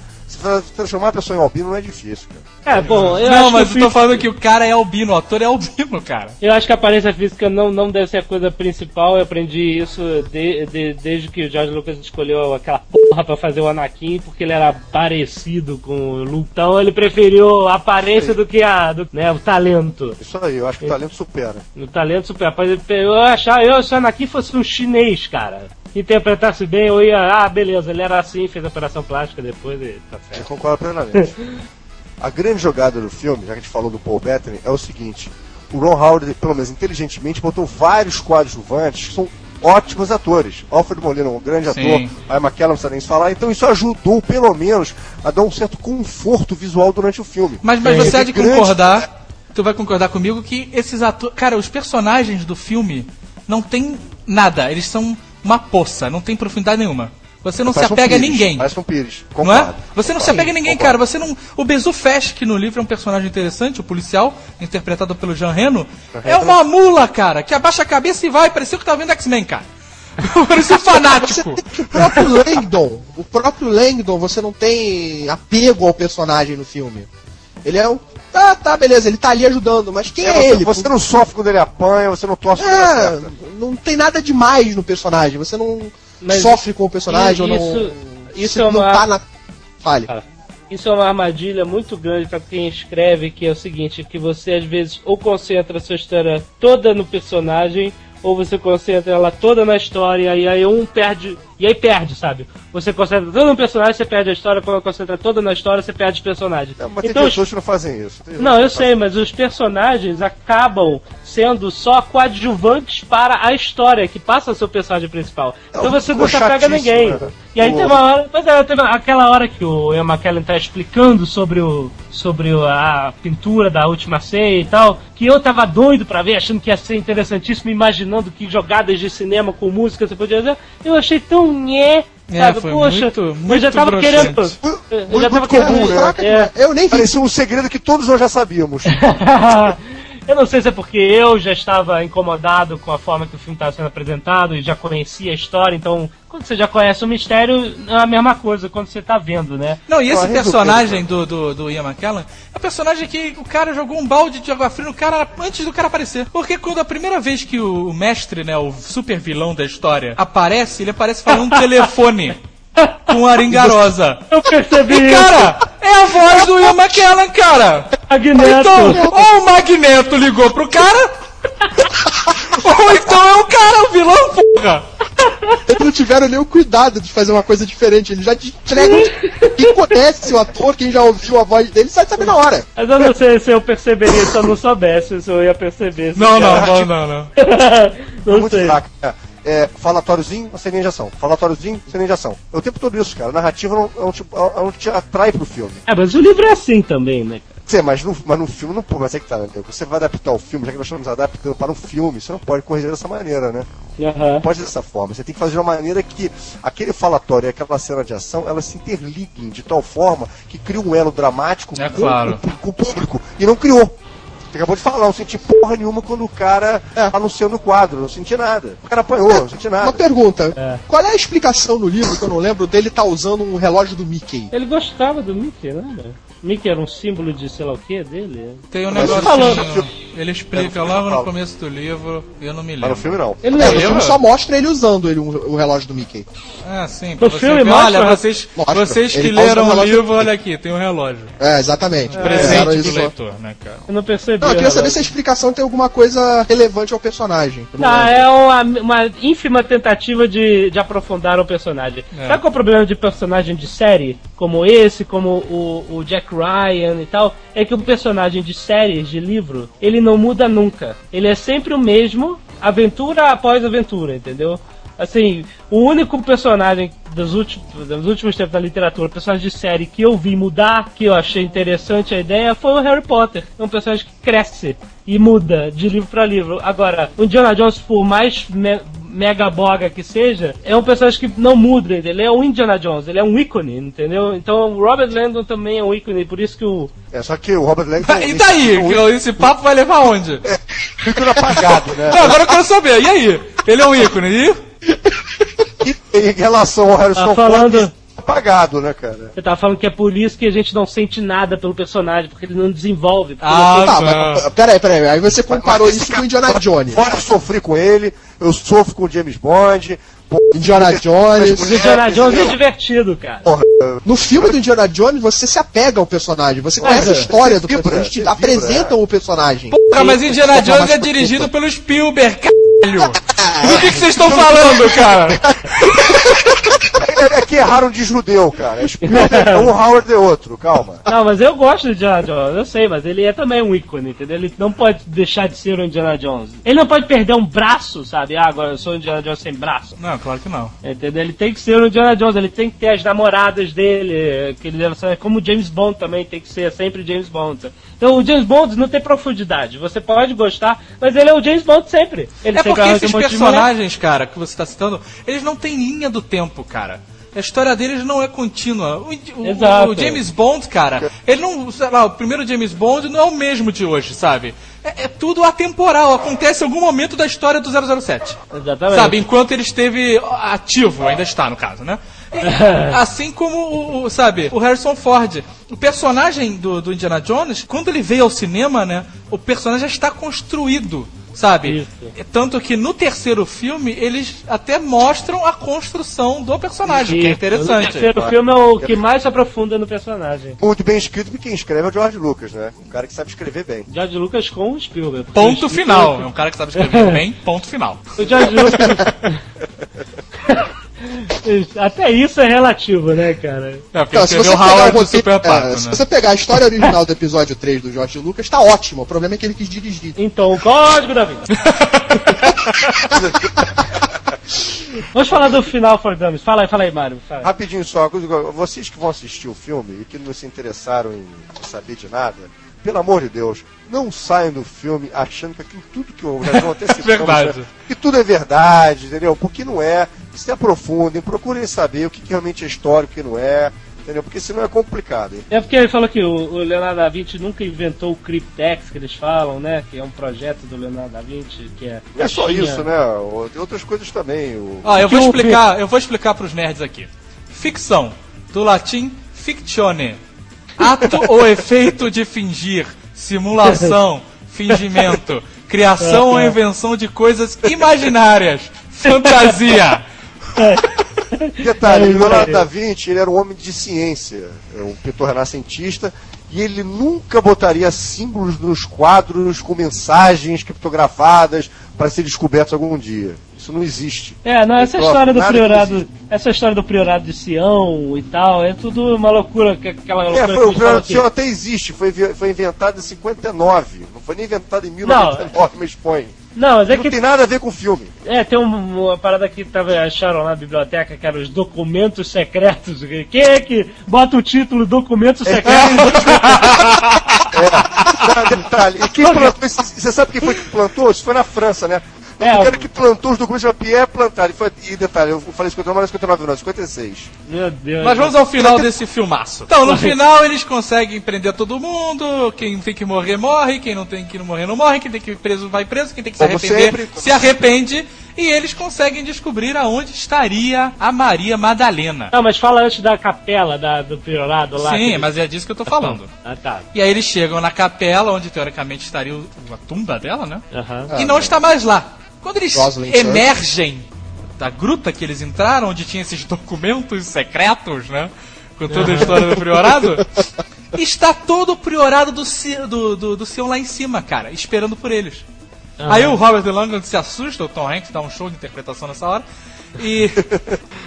Transformar a pessoa em albino não é difícil, cara. É, bom, eu não, acho mas que eu tô falando que o cara é albino, o ator é albino, cara. Eu acho que a aparência física não, não deve ser a coisa principal. Eu aprendi isso de- de- desde que o George Lucas escolheu aquela porra pra fazer o Anakin, porque ele era parecido com o Luke. Então ele preferiu a aparência do que a, do, né, o talento. Isso aí, eu acho que o talento supera. O talento super. Rapaz, ele- Eu achava, eu se o Anakin fosse um chinês, cara. Interpretasse bem, eu ia. Ah, beleza, ele era assim, fez a operação plástica depois e tá Eu certo. concordo plenamente. A grande jogada do filme, já que a gente falou do Paul Bettany, é o seguinte: o Ron Howard, pelo menos inteligentemente, botou vários coadjuvantes que são ótimos atores. Alfred Molina, um grande Sim. ator, a McKellen não precisa nem se falar, então isso ajudou, pelo menos, a dar um certo conforto visual durante o filme. Mas, mas você há de Grande- concordar, tu vai concordar comigo que esses atores. Cara, os personagens do filme não tem nada, eles são uma poça, não tem profundidade nenhuma. você não se Parece um apega a Pires, ninguém. Parece um Pires. Não é? Você não se apega a ninguém, Concordo. cara. Você não. O Bezu Fest, que no livro é um personagem interessante, o policial, interpretado pelo Jean Reno, é uma mula, cara, que abaixa a cabeça e vai. Pareceu que tava vendo X-Men, cara. Parecia um fanático. O próprio Langdon, o próprio Langdon, você não tem apego ao personagem no filme. Ele é um. Tá, tá, beleza, ele tá ali ajudando, mas quem é, É, você, ele? você não sofre quando ele apanha, você não torce quando ele acerta. não tem nada demais no personagem. Você não Mas sofre com o personagem i- ou isso- não. isso é uma- não tá na. Fale. Isso é uma armadilha muito grande para quem escreve, que é o seguinte, que você às vezes ou concentra a sua história toda no personagem, ou você concentra ela toda na história, e aí um perde. E aí perde, sabe? Você concentra todo no personagem, você perde a história, quando concentra toda na história, você perde os personagens. Mas tem Então, os- pessoas que não fazem isso. Tem não, eu sei, mas os personagens acabam sendo só coadjuvantes para a história, que passa a ser o personagem principal. Então Não, você não se apega a ninguém. né? E aí tem uma hora. Pois é, teve aquela hora que o Ian McKellen tá explicando sobre o. sobre a pintura da última ceia e tal, que eu tava doido pra ver, achando que ia ser interessantíssimo, imaginando que jogadas de cinema com música você podia fazer. Eu achei tão nhé. É, Sabe, foi poxa, muito- eu muito já tava broxante. querendo. Muito- Eu já muito tava comum, querendo. né? É, demais. Eu nem vi. Parecia um segredo que todos nós já sabíamos. eu não sei se é porque eu já estava incomodado com a forma que o filme estava sendo apresentado e já conhecia a história, então quando você já conhece o mistério, é a mesma coisa quando você está vendo, né? Não, e esse resolveu, personagem do, do, do Ian McKellen é um personagem que o cara jogou um balde de água fria no cara antes do cara aparecer. Porque quando a primeira vez que o mestre, né, o super vilão da história, aparece, ele aparece falando um telefone com aringarosa. Eu percebi E cara, é a voz do Ian McKellen, cara! Magneto. Então, ou o Magneto ligou pro cara, ou então é o cara, o vilão, porra! Eles não tiveram nem o cuidado de fazer uma coisa diferente. Eles já te entregam. Quem conhece o ator, quem já ouviu a voz dele, sabe saber na hora. Mas eu não sei se eu perceberia se eu não soubesse, se eu ia perceber. Não, não, cara- não, não, não. não muito sei. fraco. É, é, falatóriozinho, cena de ação. Falatóriozinho, cena de ação. É o tempo todo isso, cara. A narrativa não, é um tipo, é um que te atrai pro filme. É, mas o livro é assim também, né? cara? Sim, mas no, mas no filme não pode, mas é que tá, né? Você vai adaptar o filme, já que nós estamos adaptando para um filme, você não pode corrigir dessa maneira, né? Aham. Não pode dessa forma. Você tem que fazer de uma maneira que aquele falatório e aquela cena de ação, elas se interliguem de tal forma que cria um elo dramático É com, claro. com- com o público. E não criou. Você acabou de falar, não senti porra nenhuma quando o cara anunciou no quadro, não senti nada. O cara apanhou, não senti Uma nada. pergunta: É. qual é a explicação no livro que eu não lembro dele tá usando um relógio do Mickey? Ele gostava do Mickey, né? Mickey era um símbolo de sei lá o que dele. Tem um Mas falando- Ele explica É, no logo no começo do livro, eu não me Mas lembro. no filme não. Ele É, não no lembra? filme só mostra ele usando ele, o, o relógio do Mickey. Ah, sim. No você filme ver. mostra- Olha, vocês, Mostra. vocês que Ele leram o o livro, olha aqui, tem um relógio. É, exatamente. É, Presente era do leitor, né, cara? Eu não percebi. Não, eu queria saber se a explicação tem alguma coisa relevante ao personagem. Não é uma, uma ínfima tentativa de, de aprofundar o personagem. É. Sabe qual é o problema de personagem de série, como esse, como o, o Jack Ryan e tal? É que o personagem de séries, de livro, ele não muda nunca. Ele é sempre o mesmo, aventura após aventura, entendeu? Assim, o único personagem dos últimos, dos últimos tempos da literatura, personagem de série que eu vi mudar, que eu achei interessante a ideia, foi o Harry Potter. É um personagem que cresce e muda de livro pra livro. Agora, o Indiana Jones, por mais me- mega boga que seja, é um personagem que não muda, ele é um Indiana Jones, ele é um ícone, entendeu? Então o Robert Landon também é um ícone, por isso que o. É, só que o Robert Langdon... E daí? Esse papo vai levar aonde? ícone apagado, né? Não, agora eu quero saber. E aí? Ele é um ícone, e? E em relação ao Harrison Tá falando- Ford, apagado, né, cara? Você tava falando que é por isso que a gente não sente nada pelo personagem, porque ele não desenvolve. Ah, tem- Tá, mas peraí, peraí. Aí você comparou Mas isso esse com o cara- Indiana Jones. Fora eu sofri com ele, eu sofro com o James Bond. pô, Indiana Jones. O Indiana Jones é divertido, cara. Porra, No filme do Indiana Jones, você se apega ao personagem. Você conhece a é. história do personagem. Te apresentam o personagem. Porra, mas Indiana. Jones é dirigido pelo Spielberg, caralho! Do que que vocês estão falando, cara? é, é que erraram de judeu, cara. É um, Howard é outro, calma. Não, mas eu gosto do Indiana Jones, eu sei, mas ele é também um ícone, entendeu? Ele não pode deixar de ser o Indiana Jones. Ele não pode perder um braço, sabe? Ah, agora eu sou o Indiana Jones sem braço. Não, claro que não. Entendeu? Ele tem que ser o Indiana Jones, ele tem que ter as namoradas dele, que ele deve ser como o James Bond também tem que ser sempre James Bond. Então o James Bond não tem profundidade. Você pode gostar, mas ele é o James Bond sempre. Ele É sempre porque esses um personagens, cara, que você tá citando, eles não têm linha do tempo, cara. A história deles não é contínua. O, o- o James Bond, cara, ele não. Sei lá, o primeiro James Bond não é o mesmo de hoje, sabe? É, é tudo atemporal, acontece em algum momento da história do 007. Exatamente. Sabe, enquanto ele esteve ativo, ainda está no caso, né? Assim como o, o- sabe, o Harrison Ford. O personagem do, do Indiana Jones, quando ele veio ao cinema, né? O personagem já está construído. Sabe? Isso. É Tanto que no terceiro filme eles até mostram a construção do personagem, que é Isso. O interessante. terceiro filme é o que mais se aprofunda no personagem. Muito bem escrito, porque quem escreve é o George Lucas, né? Um cara que sabe escrever bem. George Lucas com o Spielberg. Ponto O final. É um cara que sabe escrever bem, ponto final. O George Lucas. Até isso é relativo, né, cara? É, porque Então, se você, pegar roteiro, é, Pato, se né? você pegar a história original do episódio 3 do George Lucas, tá ótimo. O problema é que ele quis dirigir. Então, o código da vida. Vamos falar do final for Dummies. Fala aí, fala aí, Mário. Fala. Rapidinho só, vocês que vão assistir o filme e que não se interessaram em saber de nada, pelo amor de Deus, não saiam do filme achando que aquilo tudo que já estou antecipando, Verdade. que tudo é verdade, entendeu? Porque não é. Se aprofundem, procurem saber o que, que realmente é história, o que não é, entendeu? Porque senão é complicado. Hein? É porque ele falou que o, o Leonardo da Vinci nunca inventou o Cryptex, que eles falam, né? Que é um projeto do Leonardo da Vinci, que é. Não é só isso, né? Tem outras coisas também. O... Ó, eu vou explicar, eu vou explicar pros nerds aqui. Ficção, do latim fictione. Ato ou efeito de fingir, simulação, fingimento, criação ou invenção de coisas imaginárias, fantasia. Detalhe, Ai, Leonardo Maria. da Vinci ele era um homem de ciência, é um pintor renascentista, e ele nunca botaria símbolos nos quadros com mensagens criptografadas para ser descobertos algum dia. Isso não existe. É, não, essa história do priorado. Essa história do priorado de Sião e tal, é tudo uma loucura, que- aquela loucura É, foi, o eles falam Prior que- Senhor até existe, foi, foi inventado em 59, não foi nem inventado em 1999, me expõe. Não, mas é Não que tem nada a ver com o filme. É, tem um- uma parada que tava, acharam lá na biblioteca, que eram os documentos secretos. Quem é que bota o título Documentos Secretos? É, detalhe, e quem plantou Você sabe quem foi que plantou? Isso foi na França, né? É, o cara que plantou os documentos chama Pierre Plantard. E, foi, e detalhe, eu falei 59, mas não é 59 não, 56. Meu Deus. Mas vamos ao final desse filmaço. Então, no final eles conseguem prender todo mundo, quem tem que morrer morre, quem não tem que morrer não morre, quem tem que ir preso vai preso, quem tem que se Como arrepender sempre. se arrepende, e eles conseguem descobrir aonde estaria a Maria Madalena. Não, mas fala antes da capela da, do priorado lá. Sim, que- mas é disso que eu tô falando. Ah, tá. E aí eles chegam na capela, onde teoricamente estaria o- a tumba dela, né? Aham. e não está mais lá. Quando eles Church. emergem da gruta que eles entraram, onde tinha esses documentos secretos, né? Com toda a história do priorado, está todo o priorado do, do, do, do Sion lá em cima, cara, esperando por eles. Aí o Robert Langdon se assusta, o Tom Hanks dá um show de interpretação nessa hora. E.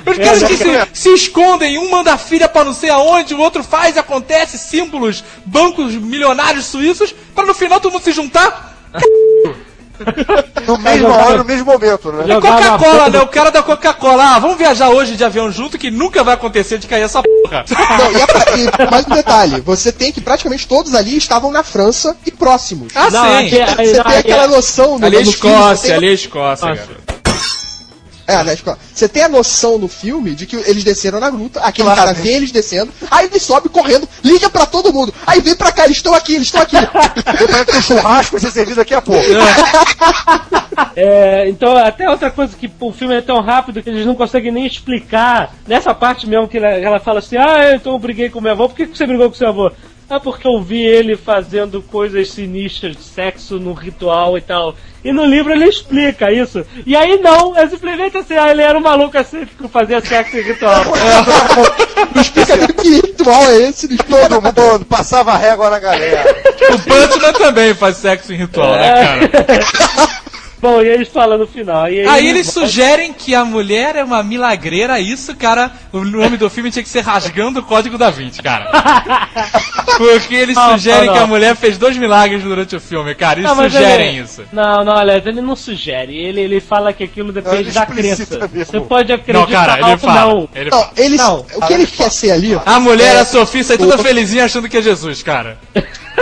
Os caras que se, se escondem, um manda a filha pra não sei aonde, o outro faz, acontece, símbolos, bancos milionários suíços, pra no final todo mundo se juntar. No mesmo hora, no mesmo momento, né? É Coca-Cola, né? do- O cara da Coca-Cola. Ah, vamos viajar hoje de avião junto que nunca vai acontecer de cair essa porra. Não, e, a- e mais um detalhe: você tem que praticamente todos ali estavam na França e próximos. Ah, Não, sim. aqui é- Você tem aqui aquela é- noção no, Ali é Escócia, ali é Escócia, cara. É, na escola. Você tem a noção no filme de que eles desceram na gruta, aquele Claro. cara vê eles descendo, aí ele sobe correndo, liga pra todo mundo. Aí vem pra cá, eles estão aqui, eles estão aqui. Vai ter um churrasco vai ser servido daqui a pouco. É, então, até outra coisa que o filme é tão rápido que eles não conseguem nem explicar. Nessa parte mesmo que ela, ela fala assim: Ah, então eu briguei com meu avô. Por que que você brigou com seu avô? Ah, porque eu vi ele fazendo coisas sinistras de sexo no ritual e tal. E no livro ele explica isso. E aí não, é simplesmente assim: Ah, ele era um maluco assim que fazia sexo em ritual. Não explica nem que ritual é esse, explica Todo mundo passava régua na galera. O Batman também faz sexo em ritual, né, cara? Bom, e eles falam no final. E Aí eles sugerem que a mulher é uma milagreira, isso, cara, o nome do filme tinha que ser Rasgando o Código da Vinci, cara. Porque eles Não, sugerem não, que a mulher fez dois milagres durante o filme, cara. Eles Não, sugerem ele- isso. Não, não, aliás, ele não sugere. Ele, ele fala que aquilo depende ele da crença. mesmo. Você pode acreditar Não, cara, ele ou fala. não. Ele Não, eles, Não. o que ele quer ser ali, ó, A mulher, É. a Sofia, sai toda felizinha achando que é Jesus, cara.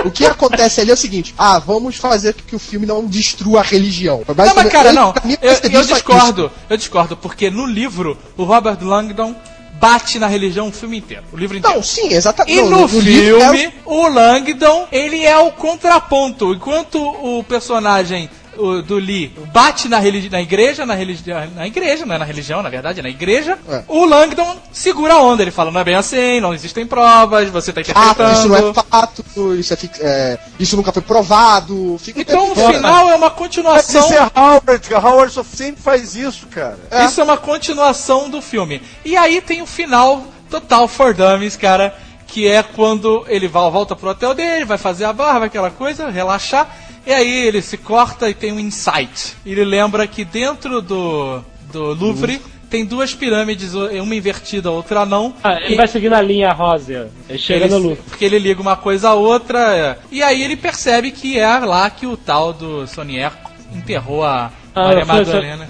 o que acontece ali é o seguinte: ah, vamos fazer que o filme não destrua a religião. Não, mas cara, não. mim, Eu, eu discordo. Eu discordo, porque no livro, o Robert Langdon bate na religião o filme inteiro, o livro inteiro. Não, sim, exatamente. E no, livro filme, é- o Langdon, ele é o contraponto. Enquanto o personagem o- do Lee bate na, religi- na igreja, na religião, na igreja, não é na religião, na verdade, é na igreja, É. o Langdon segura a onda. Ele fala, não é bem assim, não existem provas, você tá fato, interpretando. isso não é fato, isso, é, é, isso nunca foi provado. Fica Então, o fica- final é uma Mas continuação... isso é Howard. Howard só sempre faz isso, cara. Isso é uma continuação do filme. E aí tem o final total for Dummies, cara, que é quando ele vai, volta pro hotel dele, vai fazer a barba, aquela coisa, relaxar, e aí ele se corta e tem um insight. Ele lembra que dentro do, do Louvre tem duas pirâmides, uma invertida, a outra não. Ah, ele E- vai seguir na linha rosa. Ele chega ele- no lucro. Porque ele liga uma coisa a outra. é. E aí ele percebe que é lá que o tal do Sonier enterrou a Ah, Maria Madalena.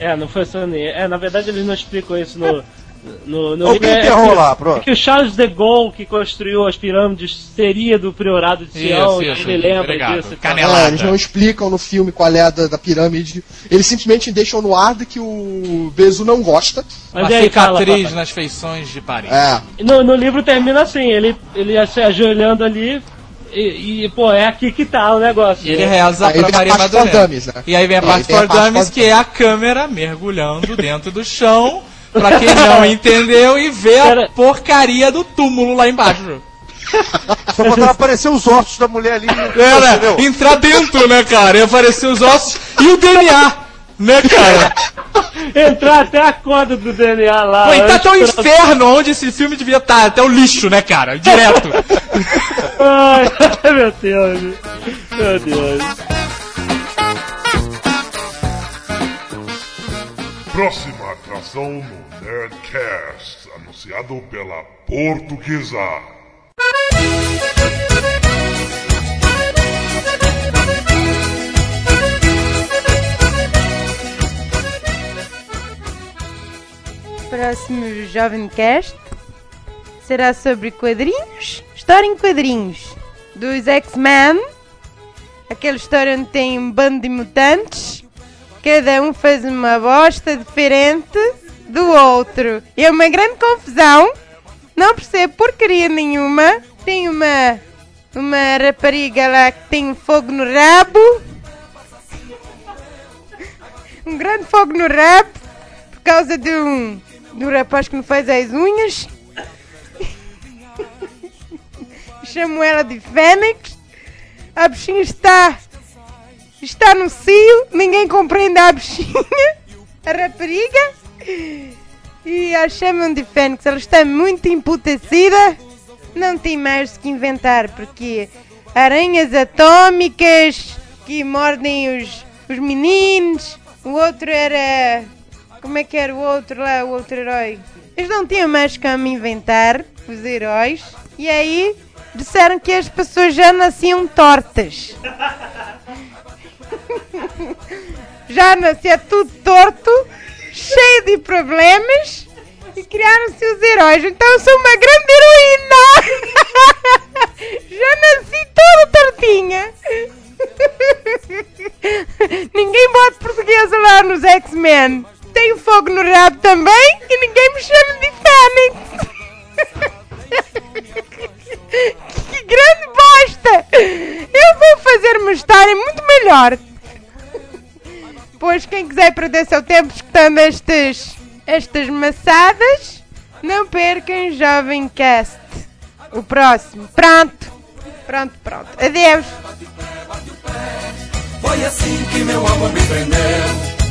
É, não foi nem. É, na verdade eles não explicam isso no. No, no Alguém é, enterrou que- lá, pronto. é que o Charles de Gaulle que construiu as pirâmides seria do priorado de Sião Isso, isso, ele lembra obrigado. disso. Canelada. É, eles não explicam no filme qual é a da, da pirâmide. Eles simplesmente deixam no ar de que o Bezu não gosta. Mas fala, cicatriz papai. nas feições de Paris. É. No, no livro termina assim, ele, ele se ajoelhando ali e, e, pô, é aqui que tá o negócio. E ele reza Aí pra a Maria Madalena. dummies, né? E aí vem a É, parte a parte dummies, que é a câmera mergulhando dentro do chão, pra quem não entendeu, e vê a porcaria do túmulo lá embaixo. Só faltava aparecer os ossos da mulher ali. Era entendeu? entrar dentro, né, cara? E aparecer os ossos e o DNA, né, cara? Entrar até a conta do DNA lá. Pô, e tá antes até o inferno onde esse filme devia estar, até o lixo, né, cara? Direto. Ai, meu Deus. Meu Deus. Próxima atração no Nerdcast, anunciado pela Portuguesa. Próximo Jovem Cast será sobre quadrinhos, história em quadrinhos dos X-Men, aquela história onde tem um bando de mutantes, cada um faz uma bosta diferente do outro. É uma grande confusão, não percebo porcaria nenhuma. Tem uma, uma rapariga lá que tem um fogo no rabo, um grande fogo no rabo por causa de um, um rapaz que não faz as unhas. Chamo ela de Fênix. A bichinha está. Está no cio, ninguém compreende a bichinha, a rapariga. E a chamam de Fênix. Ela está muito emputecida. Não tem mais o que inventar, porque aranhas atômicas que mordem os, os meninos. O outro era. Como é que era o outro lá, o outro herói? Eles não tinham mais como inventar, os heróis. E aí disseram que as pessoas já nasciam tortas. já nascia tudo torto, cheio de problemas. E criaram-se os heróis. Então eu sou uma grande heroína. já nasci toda tortinha. ninguém bota portuguesa lá nos X-Men. Tenho fogo no rabo também e ninguém me chama de Fênix. que grande bosta! Eu vou fazer uma história muito melhor. Pois quem quiser perder seu tempo escutando estes, estas maçadas, não percam Jovem Cast. O próximo. Pronto. Pronto, pronto. Adeus. Foi assim que meu amor me prendeu.